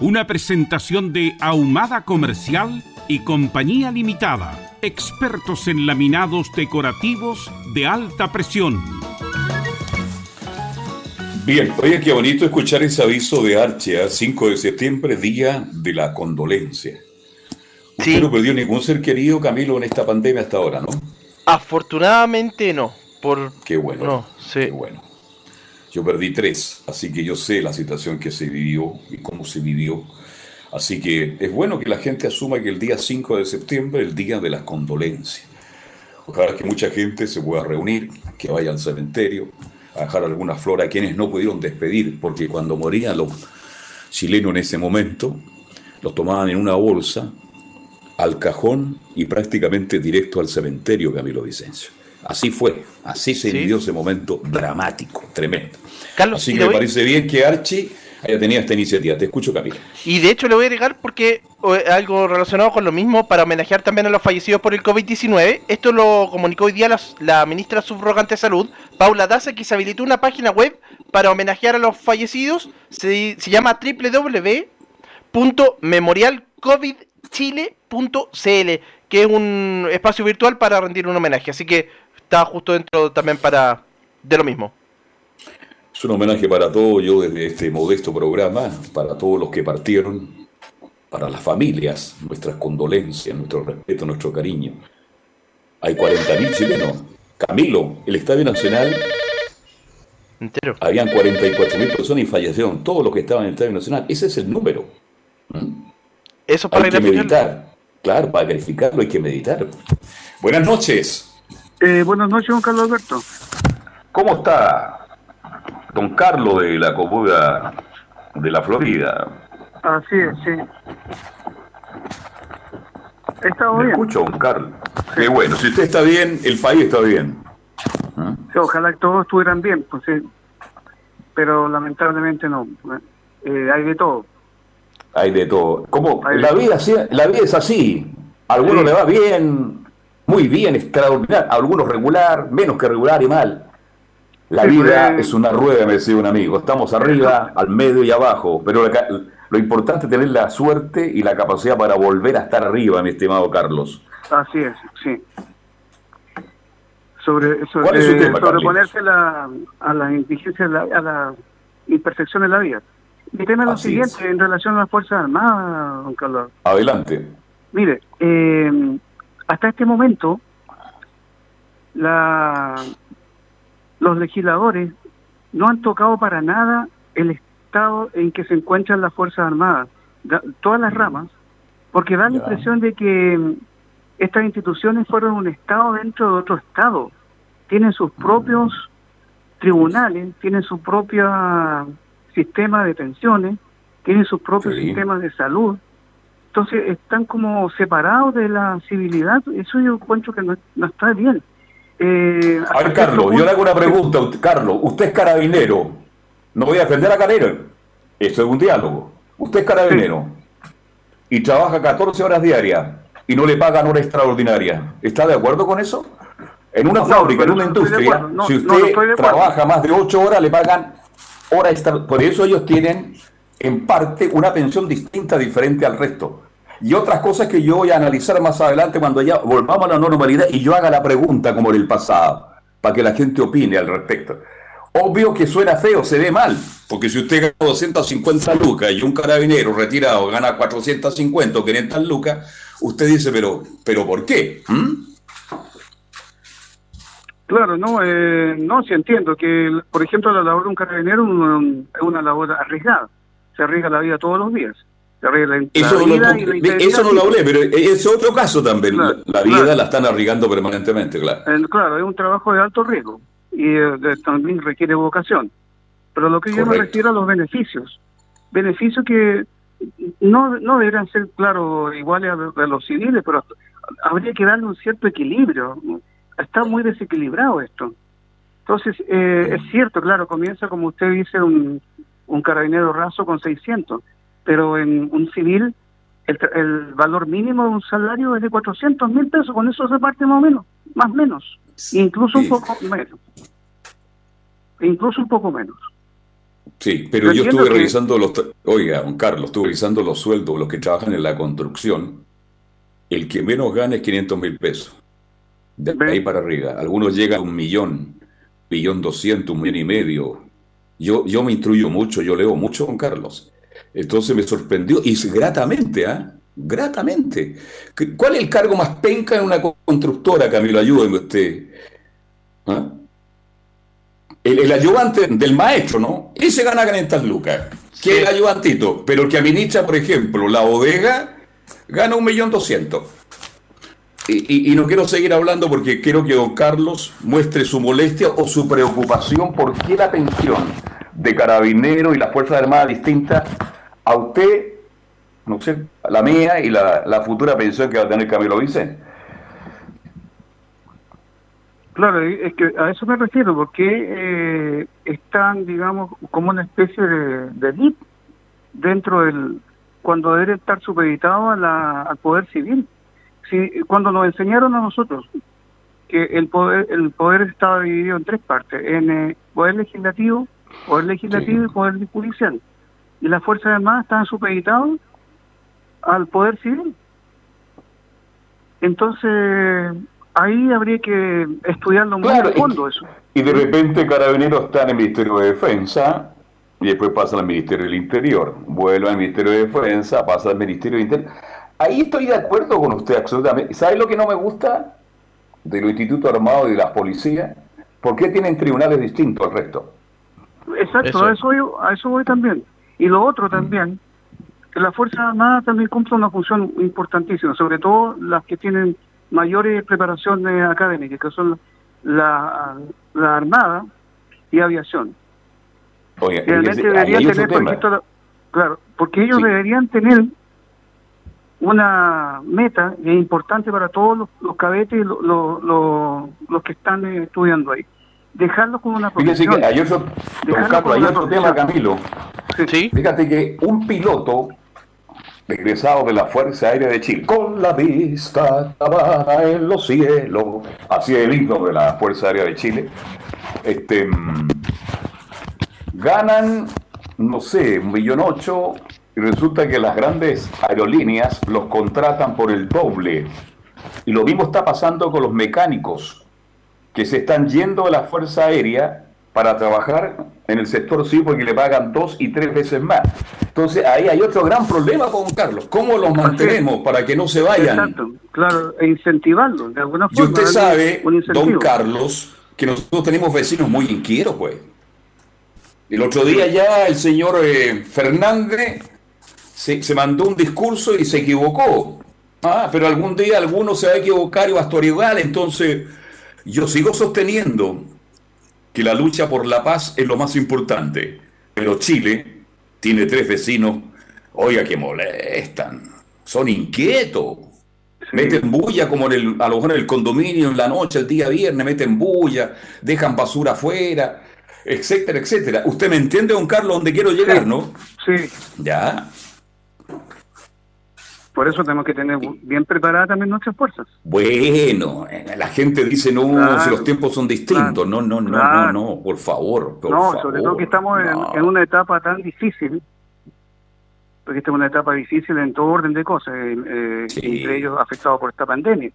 Speaker 7: una presentación de Ahumada Comercial y Compañía Limitada, expertos en laminados decorativos de alta presión.
Speaker 1: Bien, oye, qué bonito escuchar ese aviso de Archea, 5 de septiembre, día de la condolencia. Usted no perdió ningún ser querido, Camilo, en esta pandemia hasta ahora, ¿no?
Speaker 2: Afortunadamente no. Por...
Speaker 1: Qué bueno.
Speaker 2: No, sí.
Speaker 1: Qué bueno. Yo perdí tres, así que yo sé la situación que se vivió y cómo se vivió. Así que es bueno que la gente asuma que el día 5 de septiembre es el día de las condolencias. Ojalá que mucha gente se pueda reunir, que vaya al cementerio, a dejar alguna flor a quienes no pudieron despedir, porque cuando morían los chilenos en ese momento, los tomaban en una bolsa, al cajón y prácticamente directo al cementerio, Camilo Vicencio. Así fue, así se vivió ese momento dramático, tremendo.
Speaker 2: Carlos,
Speaker 1: así que me parece bien que Archie haya tenido esta iniciativa. Te escucho, Camilo.
Speaker 2: Y de hecho le voy a agregar porque algo relacionado con lo mismo para homenajear también a los fallecidos por el COVID-19. Esto lo comunicó hoy día la, ministra subrogante de Salud, Paula Daza, que se habilitó una página web para homenajear a los fallecidos. Se, se llama www.memorialcovidchile.cl, que es un espacio virtual para rendir un homenaje. Así que está justo dentro también para de lo mismo.
Speaker 1: Es un homenaje para todos, yo desde este modesto programa, para todos los que partieron, para las familias, nuestras condolencias, nuestro respeto, nuestro cariño. Hay 40.000 chilenos. Camilo, el Estadio Nacional,
Speaker 2: entero.
Speaker 1: Habían 44.000 personas y fallecieron todos los que estaban en el Estadio Nacional. Ese es el número.
Speaker 2: ¿Mm? Eso para
Speaker 1: hay que meditar. Claro, para verificarlo hay que meditar. Buenas noches.
Speaker 10: Eh, buenas noches, don Carlos Alberto.
Speaker 1: ¿Cómo está don Carlos de la comuna de la Florida?
Speaker 10: Así es, sí. Está bien.
Speaker 1: escucho, don Carlos. Qué bueno, si usted está bien, el país está bien.
Speaker 10: ojalá que todos estuvieran bien, pues sí. Pero lamentablemente no. Eh, hay de todo.
Speaker 1: Hay de todo. ¿Cómo? la, vida, la vida es así. A algunos le va bien, muy bien, extraordinario, algunos regular, menos que regular y mal. La vida es una rueda, me decía un amigo. Estamos arriba, al medio y abajo, pero lo importante es tener la suerte y la capacidad para volver a estar arriba, mi estimado Carlos.
Speaker 10: Así es, sí. Sobre, sobre, eh, sobreponerse la, a la indigencia, a la imperfección de la vida. Mi tema es lo siguiente en relación a las Fuerzas Armadas, don Carlos.
Speaker 1: Adelante.
Speaker 10: Mire, eh, hasta este momento, la, los legisladores no han tocado para nada el estado en que se encuentran las Fuerzas Armadas, todas las ramas, porque da la impresión de que mm, estas instituciones fueron un estado dentro de otro estado, tienen sus propios tribunales, tienen su propio sistema de pensiones, tienen sus propios sistemas de salud, entonces están como separados de la civilidad, eso yo encuentro que no, está bien.
Speaker 1: Eh, a ver, Carlos, yo le hago una pregunta. Carlos, usted es carabinero. no voy a defender a Carabinero, eso es un diálogo. Usted es carabinero y trabaja 14 horas diarias y no le pagan hora extraordinaria. ¿Está de acuerdo con eso? En una fábrica, en una industria, si usted trabaja más de 8 horas, le pagan hora extra. Por eso ellos tienen, en parte, una pensión distinta, diferente al resto. Y otras cosas que yo voy a analizar más adelante cuando ya volvamos a la normalidad y yo haga la pregunta como en el pasado, para que la gente opine al respecto. Obvio que suena feo, se ve mal, porque si usted gana 250 lucas y un carabinero retirado gana 450 o 500 lucas, usted dice, pero, pero ¿por qué? ¿Mm?
Speaker 10: Claro, no, eh, no, sí entiendo que, por ejemplo, la labor de un carabinero es una labor arriesgada. Se arriesga la vida todos los días.
Speaker 1: Eso, no, y eso no lo hablé, pero es otro caso también. la, vida la están arriesgando permanentemente, claro.
Speaker 10: claro, es un trabajo de alto riesgo y eh, también requiere vocación. Pero lo que yo me refiero a los beneficios, beneficios que no, no deberían ser, claro, iguales a, los civiles, pero habría que darle un cierto equilibrio. Está muy desequilibrado esto. Entonces, eh, es cierto, claro, comienza como usted dice un, un carabinero raso con 600, pero en un civil el, el valor mínimo de un salario es de 400 mil pesos, con eso se parte más o menos, más menos, incluso un poco menos incluso un poco menos.
Speaker 1: Sí, pero yo, estuve revisando los, oiga, don Carlos, estuve revisando los sueldos de los que trabajan en la construcción. El que menos gana es 500 mil pesos. De ahí para arriba. Algunos llegan a un millón, millón doscientos, un millón y medio. Yo, yo me instruyo mucho, yo leo mucho, don Carlos. Entonces me sorprendió, y gratamente, ¿ah? Gratamente. ¿Cuál es el cargo más penca en una constructora, Camilo? Ayúdeme usted. ¿Ah? el, ayudante del maestro, ¿no? Y se gana 500 lucas, que el ayudantito. Pero el que administra, por ejemplo, la bodega, gana un millón doscientos. Y, no quiero seguir hablando porque quiero que don Carlos muestre su molestia o su preocupación por qué la pensión de carabinero y las Fuerzas Armadas distintas a usted, no sé, la mía y la, la futura pensión que va a tener Camilo Vicente
Speaker 10: Claro, es que a eso me refiero, porque eh, están, digamos, como una especie de, de dentro del, cuando debe estar supeditado a la, al poder civil. Si, cuando nos enseñaron a nosotros que el poder, el poder estaba dividido en tres partes, en eh, poder legislativo, poder legislativo y poder judicial. Y las Fuerzas Armadas estaban supeditadas al poder civil. Entonces, ahí habría que estudiarlo muy a fondo eso.
Speaker 1: Y de repente Carabineros está en el Ministerio de Defensa y después pasa al Ministerio del Interior, vuelve al Ministerio de Defensa, pasa al Ministerio del Interior. Ahí estoy de acuerdo con usted absolutamente. ¿Sabe lo que no me gusta de los institutos armados y de las policías? ¿Por qué tienen tribunales distintos al resto?
Speaker 10: Exacto, A, eso voy, a eso voy también. Y lo otro también, que la Fuerza Armada también cumple una función importantísima, sobre todo las que tienen mayores preparaciones académicas, que son la, la Armada y Aviación. Realmente deberían tener, claro, porque ellos deberían tener una meta y es importante para todos los, cadetes y los, los, que están estudiando ahí. Dejarlos como una
Speaker 1: profesión. Que hay otro, hay otro tema, Camilo. Fíjate que un piloto egresado de la Fuerza Aérea de Chile, con la vista clavada en los cielos, así el himno de la Fuerza Aérea de Chile, este, mm, ganan, no sé, un millón ocho, y resulta que las grandes aerolíneas los contratan por el doble. Y lo mismo está pasando con los mecánicos, que se están yendo de la Fuerza Aérea para trabajar en el sector civil porque le pagan dos y tres veces más. Entonces ahí hay otro gran problema con Carlos. ¿Cómo los mantenemos para que no se vayan?
Speaker 10: Exacto, claro, e incentivarlos de alguna forma.
Speaker 1: Y usted sabe, don Carlos, que nosotros tenemos vecinos muy inquietos, pues. El otro día ya el señor eh, Fernández se, se, mandó un discurso y se equivocó. Ah, pero algún día alguno se va a equivocar y va a estar igual. Entonces, yo sigo sosteniendo que la lucha por la paz es lo más importante. Pero Chile tiene tres vecinos, oiga, que molestan, son inquietos. Meten bulla como en el, a lo mejor en el condominio en la noche, el día viernes, meten bulla, dejan basura afuera. etcétera, etcétera. ¿Usted me entiende, don Carlos, dónde quiero llegar, no?
Speaker 10: Sí.
Speaker 1: Ya.
Speaker 10: Por eso tenemos que tener bien preparadas también nuestras fuerzas.
Speaker 1: Bueno, la gente dice, no,
Speaker 10: Claro,
Speaker 1: si los tiempos son distintos. no, no, no,
Speaker 10: claro.
Speaker 1: no, no, por favor. por
Speaker 10: no,
Speaker 1: favor,
Speaker 10: sobre todo que estamos en-
Speaker 1: no.
Speaker 10: en, una etapa tan difícil, porque esta es una etapa difícil en todo orden de cosas, eh, entre ellos afectados por esta pandemia.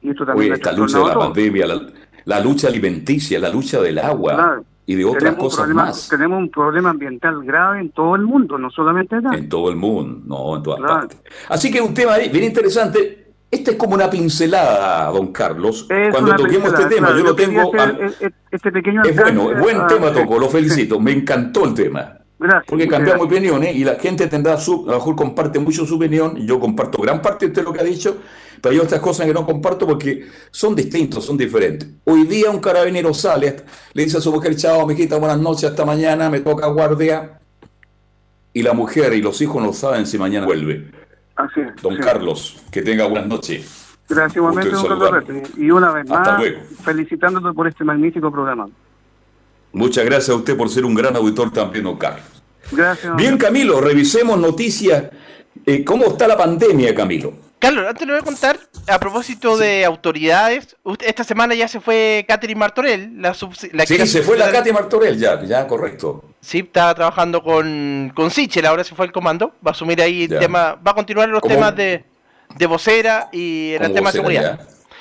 Speaker 10: Y esto también
Speaker 1: Oye,
Speaker 10: ha
Speaker 1: esta lucha de la
Speaker 10: todo.
Speaker 1: pandemia, la, la lucha alimenticia, la lucha del agua
Speaker 10: Claro.
Speaker 1: Y de otras cosas
Speaker 10: problema,
Speaker 1: más
Speaker 10: Tenemos un problema ambiental grave en todo el mundo, no solamente acá.
Speaker 1: en todo el mundo, no, en todas
Speaker 10: Claro.
Speaker 1: partes. Así que un tema bien interesante. Este es como una pincelada, don Carlos.
Speaker 10: Es
Speaker 1: Cuando toquemos este tema,
Speaker 10: claro,
Speaker 1: yo lo tengo.
Speaker 10: eh, este pequeño
Speaker 1: Es bueno,
Speaker 10: alcance
Speaker 1: buen
Speaker 10: a-
Speaker 1: tema
Speaker 10: sí,
Speaker 1: tocó, lo
Speaker 10: sí.
Speaker 1: felicito. Me encantó el tema.
Speaker 10: Gracias.
Speaker 1: Porque cambiamos
Speaker 10: gracias.
Speaker 1: opiniones y la gente tendrá su, a lo mejor comparte mucho su opinión, yo comparto gran parte de lo que ha dicho, pero hay otras cosas que no comparto porque son distintos, son diferentes. Hoy día un carabinero sale, le dice a su mujer, chao, mijita, buenas noches, hasta mañana, me toca guardia, y la mujer y los hijos no saben si mañana vuelve.
Speaker 10: Así es,
Speaker 1: Don
Speaker 10: sí.
Speaker 1: Carlos, que tenga buenas noches.
Speaker 10: Gracias igualmente, don Carlos. Y una vez más, felicitándote por este magnífico programa.
Speaker 1: Muchas gracias a usted por ser un gran auditor también, don Carlos.
Speaker 10: Gracias.
Speaker 1: Bien, Camilo, revisemos noticias. Eh, ¿Cómo está la pandemia, Camilo?
Speaker 2: Carlos, antes le voy a contar, a propósito de autoridades, usted- esta semana ya se fue Catherine Martorell, la, la
Speaker 1: Sí, se fue la Katy Martorell, ya, ya, correcto.
Speaker 2: Sí, estaba trabajando con, con Sichel, ahora se fue al comando, va a asumir ahí el tema, va a continuar los
Speaker 1: Como-
Speaker 2: temas de, de vocera y el tema de seguridad.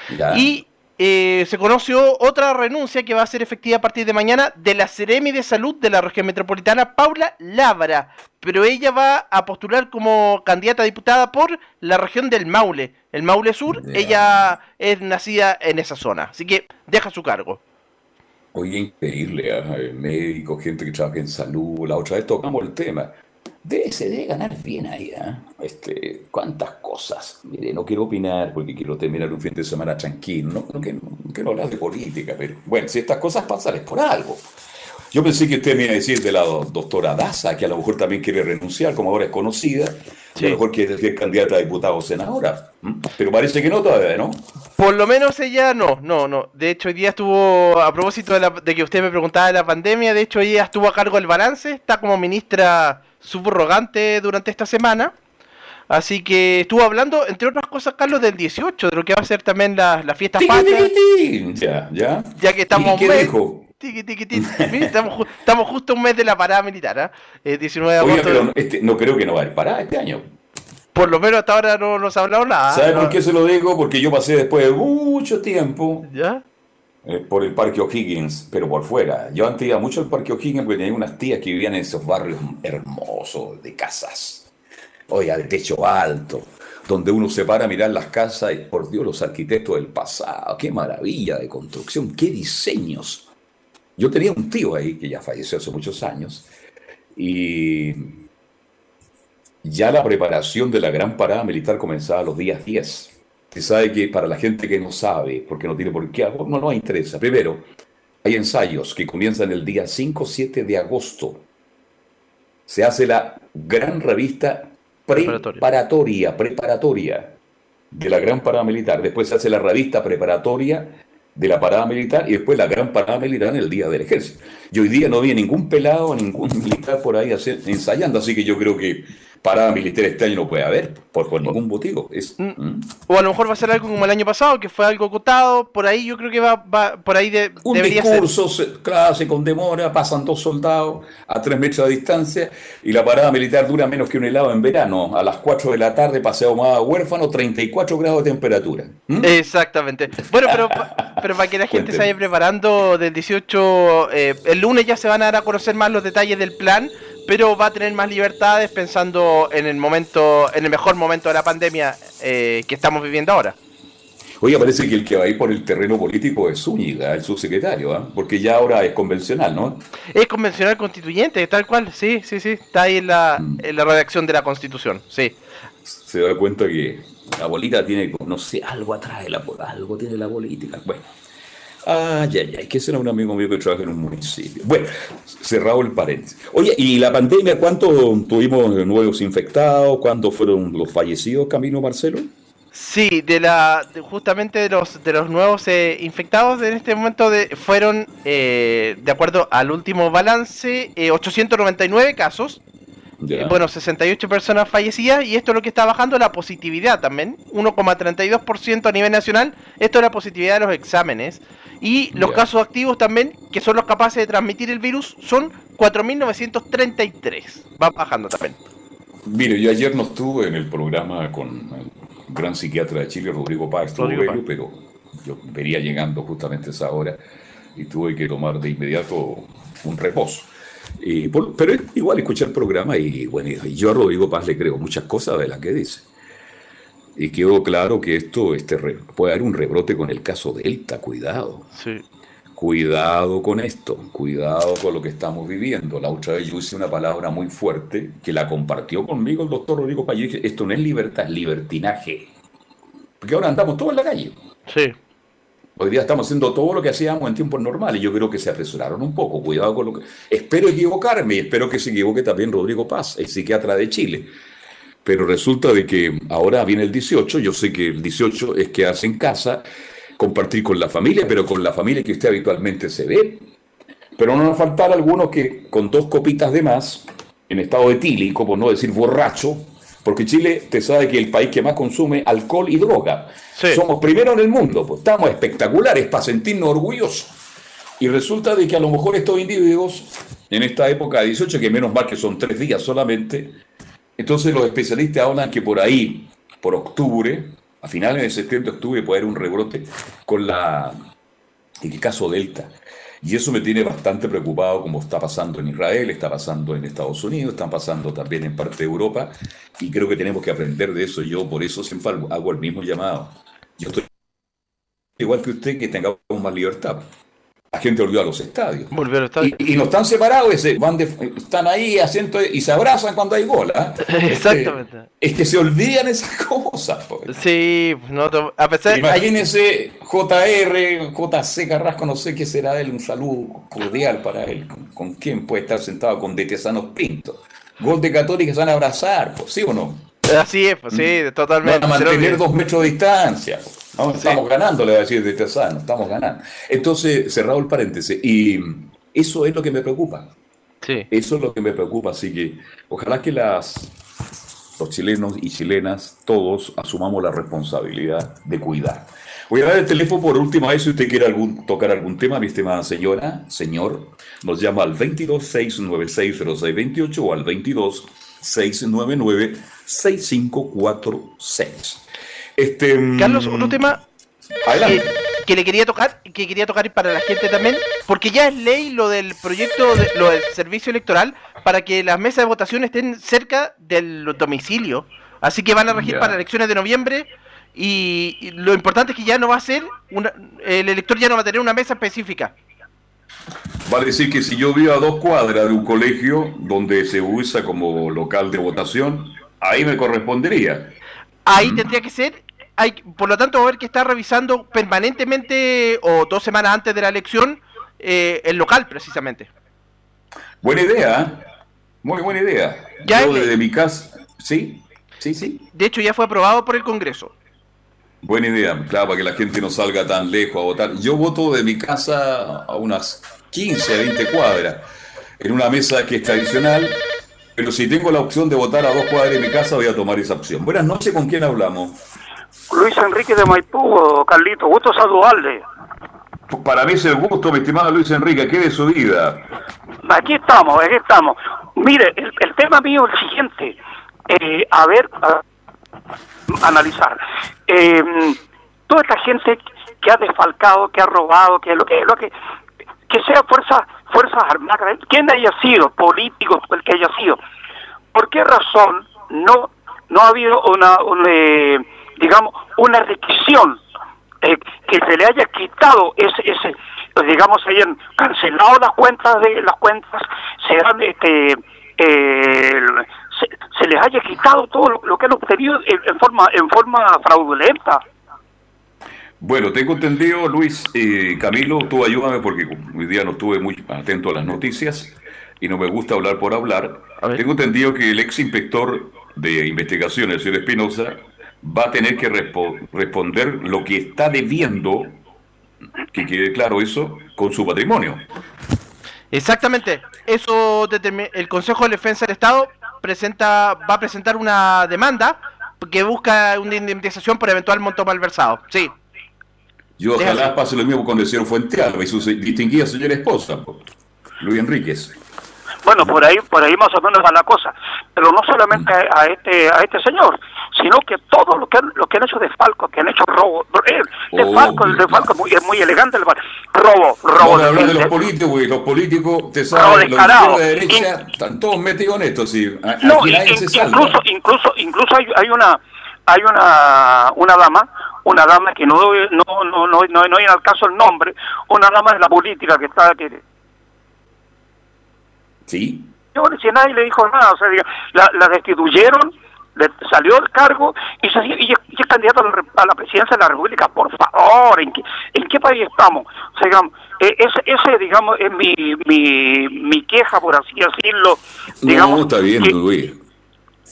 Speaker 1: ya, ya.
Speaker 2: Y eh, se conoció otra renuncia que va a ser efectiva a partir de mañana de la Seremi de Salud de la región metropolitana, Paula Labra. Pero ella va a postular como candidata a diputada por la región del Maule, el Maule Sur. Ella es nacida en esa zona, así que deja su cargo.
Speaker 1: Oye, increíble. Eh, médicos, gente que trabaja en salud. La otra vez tocamos el tema. Debe, se debe ganar bien ahí, ¿ah? Este, cuántas cosas. Mire, no quiero opinar porque quiero terminar un fin de semana tranquilo. No, no, que, no quiero hablar de política, pero bueno, si estas cosas pasan es por algo. Yo pensé que usted me iba a decir de la do- doctora Daza, que a lo mejor también quiere renunciar, como ahora es conocida, a lo mejor quiere ser candidata a diputada o senadora. Pero parece que no todavía, ¿no?
Speaker 2: Por lo menos ella no, no, no. De hecho, hoy día estuvo, a propósito de, la- de que usted me preguntaba de la pandemia, de hecho, ella estuvo a cargo del balance, está como ministra subrogante durante esta semana. Así que estuvo hablando, entre otras cosas, Carlos, del 18, de lo que va a ser también la, la fiesta patria.
Speaker 1: Ya, ya.
Speaker 2: Ya que estamos
Speaker 1: ¿Y qué
Speaker 2: un mes-
Speaker 1: dijo?
Speaker 2: Tiqui, tiqui, tiqui. Mira, estamos, ju- estamos justo un mes de la parada militar, ¿ah? Eh, 19 de agosto.
Speaker 1: pero este, no creo que no va a haber parada este año.
Speaker 2: Por lo menos hasta ahora no nos ha hablado nada.
Speaker 1: ¿Sabe
Speaker 2: ¿no?
Speaker 1: por qué se lo digo? Porque yo pasé después de mucho tiempo
Speaker 2: ¿Ya?
Speaker 1: eh, por el Parque O'Higgins, pero por fuera. Yo antes iba mucho al Parque O'Higgins porque tenía unas tías que vivían en esos barrios hermosos de casas. Oiga, de techo alto, donde uno se para a mirar las casas y por Dios, los arquitectos del pasado. Qué maravilla de construcción, qué diseños. Yo tenía un tío ahí que ya falleció hace muchos años y ya la preparación de la gran parada militar comenzaba a los días 10. Usted sabe que para la gente que no sabe, porque no tiene por qué, no nos interesa. Primero, hay ensayos que comienzan el día 5 o 7 de agosto. Se hace la gran revista preparatoria, preparatoria de la gran parada militar. Después se hace la revista preparatoria de la parada militar y después la gran parada militar en el día del ejército. Y hoy día no había ningún pelado, ningún militar por ahí ensayando, así que yo creo que parada militar este año no puede haber, por, por ningún motivo. Es, ¿Mm?
Speaker 2: O a lo mejor va a ser algo como el año pasado, que fue algo acotado. Por ahí yo creo que va, va por ahí de,
Speaker 1: Un
Speaker 2: debería ser.
Speaker 1: discurso, se- clase con demora, pasan dos soldados a tres metros de distancia y la parada militar dura menos que un helado en verano. A las 4 de la tarde, paseo más huérfano, 34 grados de temperatura. ¿Mm?
Speaker 2: Exactamente. Bueno, pero, pa- pero para que la gente se vaya preparando del 18, eh, el lunes ya se van a dar a conocer más los detalles del plan, pero va a tener más libertades pensando en el momento, en el mejor momento de la pandemia eh, que estamos viviendo ahora.
Speaker 1: Oye, parece que el que va a ir por el terreno político es Zúñiga, el subsecretario, ¿ah? porque ya ahora es convencional, ¿no?
Speaker 2: Es convencional constituyente, tal cual, sí, sí, sí, está ahí en la, en la redacción de la constitución, sí.
Speaker 1: Se da cuenta que la bolita tiene, no sé, algo atrae la algo tiene la política. Bueno. Ay, ay, ay, que ese era un amigo mío que trabaja en un municipio. Bueno, cerrado el paréntesis. Oye, ¿y la pandemia cuánto tuvimos nuevos infectados? ¿Cuántos fueron los fallecidos, Camino Marcelo?
Speaker 2: Sí, de la justamente de los de los nuevos eh, infectados en este momento de, fueron eh, de acuerdo al último balance 899 casos. bueno, 68 personas fallecidas y esto es lo que está bajando la positividad también, 1,32% a nivel nacional. Esto es la positividad de los exámenes y los casos activos también, que son los capaces de transmitir el virus, son 4.933. Va bajando también.
Speaker 1: Mire, yo ayer no estuve en el programa con el gran psiquiatra de Chile, Rodrigo Paz, Rodrigo pero yo venía llegando justamente a esa hora y tuve que tomar de inmediato un reposo. pero igual escuché el programa y bueno, yo a Rodrigo Paz le creo muchas cosas de las que dice. Y quedó claro que esto este, puede haber un rebrote con el caso Delta, cuidado. Sí. Cuidado con esto, cuidado con lo que estamos viviendo. La otra vez yo hice una palabra muy fuerte que la compartió conmigo el doctor Rodrigo Payé. Dije, esto no es libertad, es libertinaje. Porque ahora andamos todos en la calle.
Speaker 2: Sí.
Speaker 1: Hoy día estamos haciendo todo lo que hacíamos en tiempos normales. Yo creo que se apresuraron un poco. Cuidado con lo que. Espero equivocarme y espero que se equivoque también Rodrigo Paz, el psiquiatra de Chile. Pero resulta de que ahora viene el 18. Yo sé que el 18 es que hace en casa compartir con la familia, pero con la familia que usted habitualmente se ve. Pero no nos faltará algunos que con dos copitas de más, en estado de tili, como no decir borracho, porque Chile, te sabe que es el país que más consume alcohol y droga. Somos primero en el mundo, pues estamos espectaculares para sentirnos orgullosos. Y resulta de que a lo mejor estos individuos, en esta época de 18, que menos mal que son tres días solamente, entonces los especialistas hablan que por ahí, por octubre, a finales de septiembre, octubre puede haber un rebrote con la, en el caso Delta. Y eso me tiene bastante preocupado como está pasando en Israel, está pasando en Estados Unidos, está pasando también en parte de Europa. Y creo que tenemos que aprender de eso. Yo por eso siempre hago el mismo llamado. Yo estoy igual que usted, que tengamos más libertad la gente volvió a los estadios. Y, no están separados, van están ahí asiento y se abrazan cuando hay gol. ¿ah?
Speaker 2: Exactamente.
Speaker 1: es que se olvidan esas cosas.
Speaker 2: Sí, no, a pesar
Speaker 1: Imagínense JR, JC Carrasco, no sé qué será él, un saludo cordial para él. ¿Con, quién puede estar sentado? Con Detesanos Pinto. Gol de Católica se van a abrazar, ¿sí o no?
Speaker 2: Así es, pues sí, totalmente.
Speaker 1: Van a mantener dos metros de distancia. estamos ganando, le voy a decir de Tezano, estamos ganando. Entonces, cerrado el paréntesis, y eso es lo que me preocupa.
Speaker 2: Sí.
Speaker 1: Eso es lo que me preocupa, así que ojalá que las, los chilenos y chilenas, todos, asumamos la responsabilidad de cuidar. Voy a dar el teléfono por última vez si usted quiere algún, tocar algún tema, mi estimada señora, señor. Nos llama al 22 696 o al 22 699 6546. Este,
Speaker 2: mm, Carlos, otro tema que, le quería tocar, que quería tocar para la gente también, porque ya es ley lo del proyecto, de, lo del servicio electoral, para que las mesas de votación estén cerca del domicilio. Así que van a regir para elecciones de noviembre y, lo importante es que ya no va a ser, una, el elector ya no va a tener una mesa específica.
Speaker 1: Vale decir que si yo vivo a dos cuadras de un colegio donde se usa como local de votación, ahí me correspondería.
Speaker 2: Ahí tendría que ser, hay, por lo tanto, va a haber que estar revisando permanentemente o dos semanas antes de la elección eh, el local, precisamente.
Speaker 1: Buena idea, ¿eh? muy buena idea.
Speaker 2: Ya
Speaker 1: yo desde mi casa, sí, sí, sí.
Speaker 2: De hecho, ya fue aprobado por el Congreso.
Speaker 1: Buena idea, claro, para que la gente no salga tan lejos a votar. Yo voto de mi casa a unas 15, 20 cuadras, en una mesa que es tradicional, pero si tengo la opción de votar a dos cuadras de mi casa, voy a tomar esa opción. Buenas noches, ¿con quién hablamos?
Speaker 11: Luis Enrique de Maipú, Carlito, gusto saludarle.
Speaker 1: Para mí es el gusto, mi estimado Luis Enrique, ¿qué de su vida?
Speaker 11: Aquí estamos, aquí estamos. Mire, el, tema mío es el siguiente. Eh, a ver, analizar. Eh, toda esta gente que ha desfalcado, que ha robado, que lo que, lo que, que sea fuerza, fuerzas armadas, quien haya sido, político, el que haya sido, ¿por qué razón no, no ha habido una, eh, digamos, una requisición eh, que se le haya quitado ese, ese digamos, hayan cancelado las cuentas de las cuentas, se han este, se, les haya quitado todo lo, que han obtenido en, forma en forma fraudulenta.
Speaker 1: Bueno, tengo entendido, Luis, y Camilo, tú ayúdame porque hoy día no estuve muy atento a las noticias y no me gusta hablar por hablar. Tengo entendido que el ex inspector de investigación, el señor Espinosa, va a tener que responder lo que está debiendo, que quede claro eso, con su patrimonio.
Speaker 2: Exactamente, eso el Consejo de Defensa del Estado presenta, va a presentar una demanda que busca una indemnización por eventual monto malversado. Sí.
Speaker 1: Yo ojalá pase lo mismo con el señor Fuentealba y su distinguida señora esposa, Luis Enríquez.
Speaker 11: Bueno, por ahí, por ahí más o menos va la cosa. Pero no solamente a este, a este señor, sino que todo lo que han, lo que han hecho de Falco, que han hecho robo, eh, de Falco, el de Falco es muy, es muy elegante, el robo, robo.
Speaker 1: de, hablar de los políticos, güey, los políticos, te saben, los de de derecha, están todos metidos en esto, sí.
Speaker 11: no, incluso, incluso, incluso hay, hay una, hay una, una dama, una dama que no, no, no, no, no, no hay al caso el nombre, una dama de la política que está, que,
Speaker 1: Sí.
Speaker 11: Yo, si nadie le dijo nada, o sea, la, la destituyeron, le salió el cargo y, y, es candidato a la, presidencia de la República. Por favor, ¿en qué, en qué país estamos? O sea, digamos, eh, ese, ese, digamos, es mi, mi, mi queja, por así decirlo. Digamos,
Speaker 1: no, está bien,
Speaker 11: que,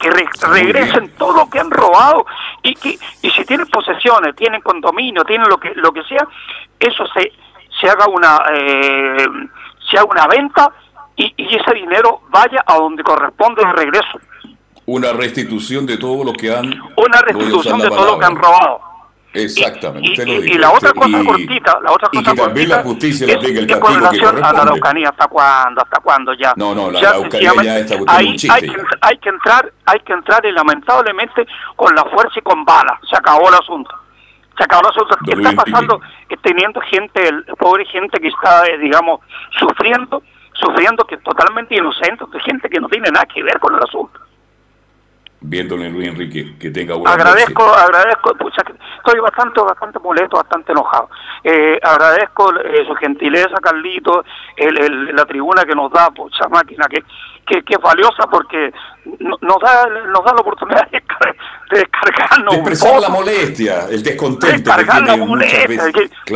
Speaker 11: Que regresen todo lo que han robado y que y si tienen posesiones, tienen condominio, tienen lo que lo que sea, eso se se haga una eh, se haga una venta y, ese dinero vaya a donde corresponde de regreso.
Speaker 1: Una restitución de todo lo que han...
Speaker 11: Una restitución de todo lo que han robado.
Speaker 1: Exactamente,
Speaker 11: y, la otra cosa cortita, la otra cosa
Speaker 1: y que también la justicia le aplique el castigo
Speaker 11: con relación a la Araucanía, ¿hasta cuándo? ¿Hasta cuándo ya?
Speaker 1: No, no, la Araucanía ya está
Speaker 11: hay, hay, que, hay que entrar, hay que entrar y lamentablemente con la fuerza y con balas. Se acabó el asunto. Se acabó el asunto. ¿Qué está pasando? Teniendo gente, pobre gente que está, eh, digamos, sufriendo sufriendo que totalmente inocentes, de gente que no tiene nada que ver con el asunto.
Speaker 1: Viéndole Luis Enrique, que tenga buena
Speaker 11: Agradezco, agradezco, estoy bastante, bastante molesto, bastante enojado. Eh, agradezco eh, su gentileza, Carlito, el, la tribuna que nos da, pucha máquina, que, que, es valiosa porque nos da, nos da la oportunidad de, descargarnos.
Speaker 1: De expresar la molestia, el descontento.
Speaker 11: que tiene la molestia.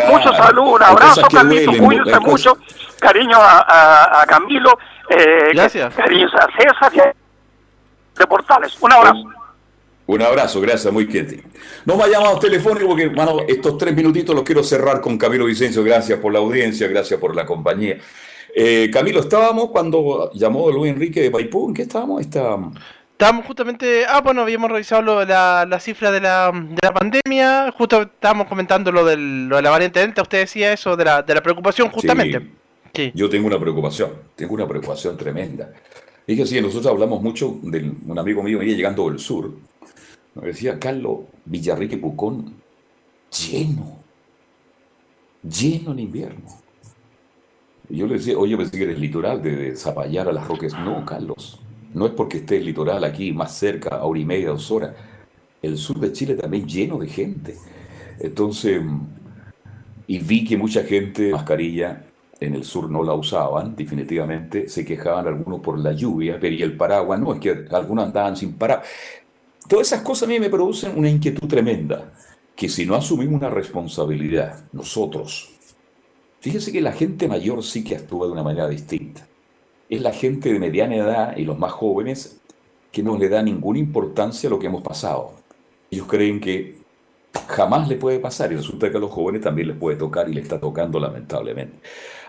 Speaker 11: muchos saludos, un abrazo, Carlito, cuídense mucho cariño a, a, Camilo, eh,
Speaker 2: gracias.
Speaker 11: cariño a César de Portales. Un abrazo.
Speaker 1: Un abrazo, gracias, muy quieto. No me llamado telefónico porque, bueno, estos tres minutitos los quiero cerrar con Camilo Vicencio. Gracias por la audiencia, gracias por la compañía. Eh, Camilo, estábamos cuando llamó Luis Enrique de Paipú, ¿en qué estábamos?
Speaker 2: Estábamos justamente, ah, bueno, habíamos revisado lo, la, la cifra de la, de la pandemia, justo estábamos comentando lo, del, lo de la variante Delta, usted decía eso de la, de la preocupación justamente.
Speaker 1: Yo tengo una preocupación, tengo una preocupación tremenda. Es que sí, nosotros hablamos mucho de un amigo mío venía llegando del sur. Me decía, Carlos, Villarrique Pucón, lleno, lleno en invierno. Y yo le decía, oye, pensé que eres litoral de Zapallar a las Roques. No, Carlos, no es porque esté el litoral aquí más cerca, a hora y media, dos horas. El sur de Chile también lleno de gente. Entonces, y vi que mucha gente mascarilla en el sur no la usaban, definitivamente, se quejaban algunos por la lluvia, pero y el paraguas, no, es que algunos andaban sin paraguas. Todas esas cosas a mí me producen una inquietud tremenda, que si no asumimos una responsabilidad, nosotros, fíjese que la gente mayor sí que actúa de una manera distinta. Es la gente de mediana edad y los más jóvenes que no le da ninguna importancia a lo que hemos pasado. Ellos creen que jamás le puede pasar y resulta que a los jóvenes también les puede tocar y le está tocando lamentablemente.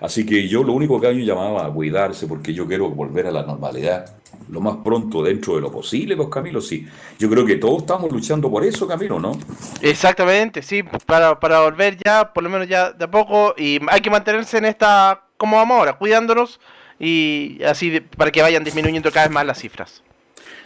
Speaker 1: Así que yo lo único que a mí llamaba a cuidarse porque yo quiero volver a la normalidad lo más pronto dentro de lo posible, pues Camilo, sí. Yo creo que todos estamos luchando por eso, Camilo, ¿no?
Speaker 2: Exactamente, sí, para, para volver ya, por lo menos ya de a poco, y hay que mantenerse en esta, como vamos ahora, cuidándonos y así para que vayan disminuyendo cada vez más las cifras.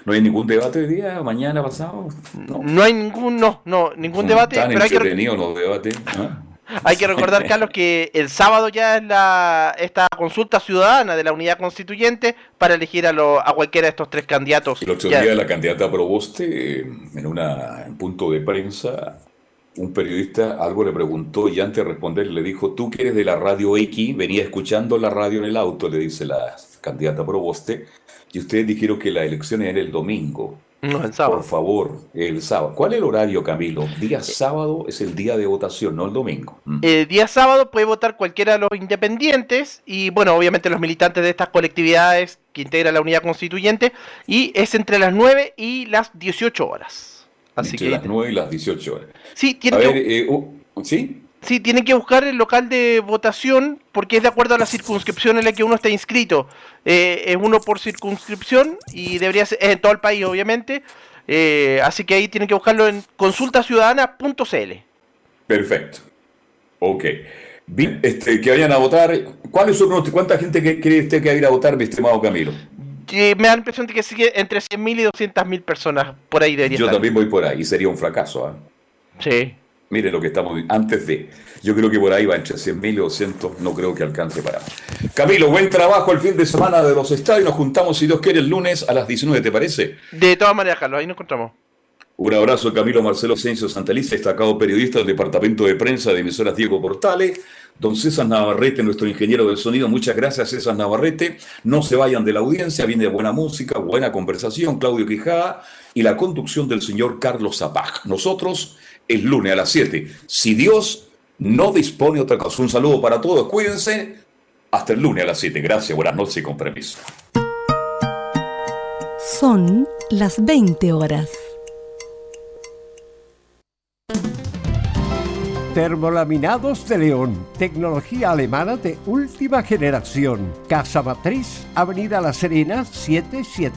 Speaker 1: ¿No hay ningún debate hoy día, mañana, pasado?
Speaker 2: No, hay ningún, no, no, ningún debate.
Speaker 1: pero hay que... los debates. ¿ah?
Speaker 2: Hay que recordar, Carlos, que el sábado ya es la, esta consulta ciudadana de la unidad constituyente para elegir a, lo, a cualquiera de estos tres candidatos.
Speaker 1: El otro día la candidata Proboste, en un punto de prensa, un periodista algo le preguntó y antes de responder le dijo, tú que eres de la radio X, venía escuchando la radio en el auto, le dice la candidata Proboste, y ustedes dijeron que la elección era el domingo.
Speaker 2: No, el sábado.
Speaker 1: Por favor, el sábado. ¿Cuál es el horario, Camilo? Día eh, sábado es el día de votación, no el domingo.
Speaker 2: Mm. El día sábado puede votar cualquiera de los independientes y, bueno, obviamente los militantes de estas colectividades que integran la unidad constituyente y es entre las 9 y las 18 horas.
Speaker 1: Así entre que... las 9 y las 18 horas.
Speaker 2: Sí,
Speaker 1: tiene a que... ver, eh, uh, ¿sí?
Speaker 2: Sí, tienen que buscar el local de votación porque es de acuerdo a la circunscripción en la que uno está inscrito. Eh, es uno por circunscripción y debería ser en todo el país, obviamente. Eh, así que ahí tienen que buscarlo en consultaciudadana.cl.
Speaker 1: Perfecto. Ok. Bien, este, que vayan a votar. ¿Cuáles son ¿Cuánta gente cree usted que va a ir a votar, mi estimado Camilo?
Speaker 2: Me da la impresión de que sigue entre 100.000 y 200.000 personas por ahí debería
Speaker 1: Yo también voy por ahí, sería un fracaso. ¿ah?
Speaker 2: Sí.
Speaker 1: Mire lo que estamos antes de. Yo creo que por ahí va entre 100.000 y 200, no creo que alcance para. Camilo, buen trabajo el fin de semana de los estadios. Nos juntamos, si Dios quiere, el lunes a las 19, ¿te parece?
Speaker 2: De todas maneras, Carlos, ahí nos encontramos.
Speaker 1: Un abrazo, Camilo Marcelo Sencio Santaliza, destacado periodista del Departamento de Prensa de Emisoras Diego Portales. Don César Navarrete, nuestro ingeniero del sonido. Muchas gracias, César Navarrete. No se vayan de la audiencia, viene buena música, buena conversación, Claudio Quijada y la conducción del señor Carlos Zapag. Nosotros el lunes a las 7. Si Dios no dispone otra cosa. Un saludo para todos, cuídense. Hasta el lunes a las 7. Gracias, buenas noches y con permiso.
Speaker 8: Son las 20 horas.
Speaker 12: Termolaminados de León, tecnología alemana de última generación. Casa Matriz, Avenida La Serena, 77.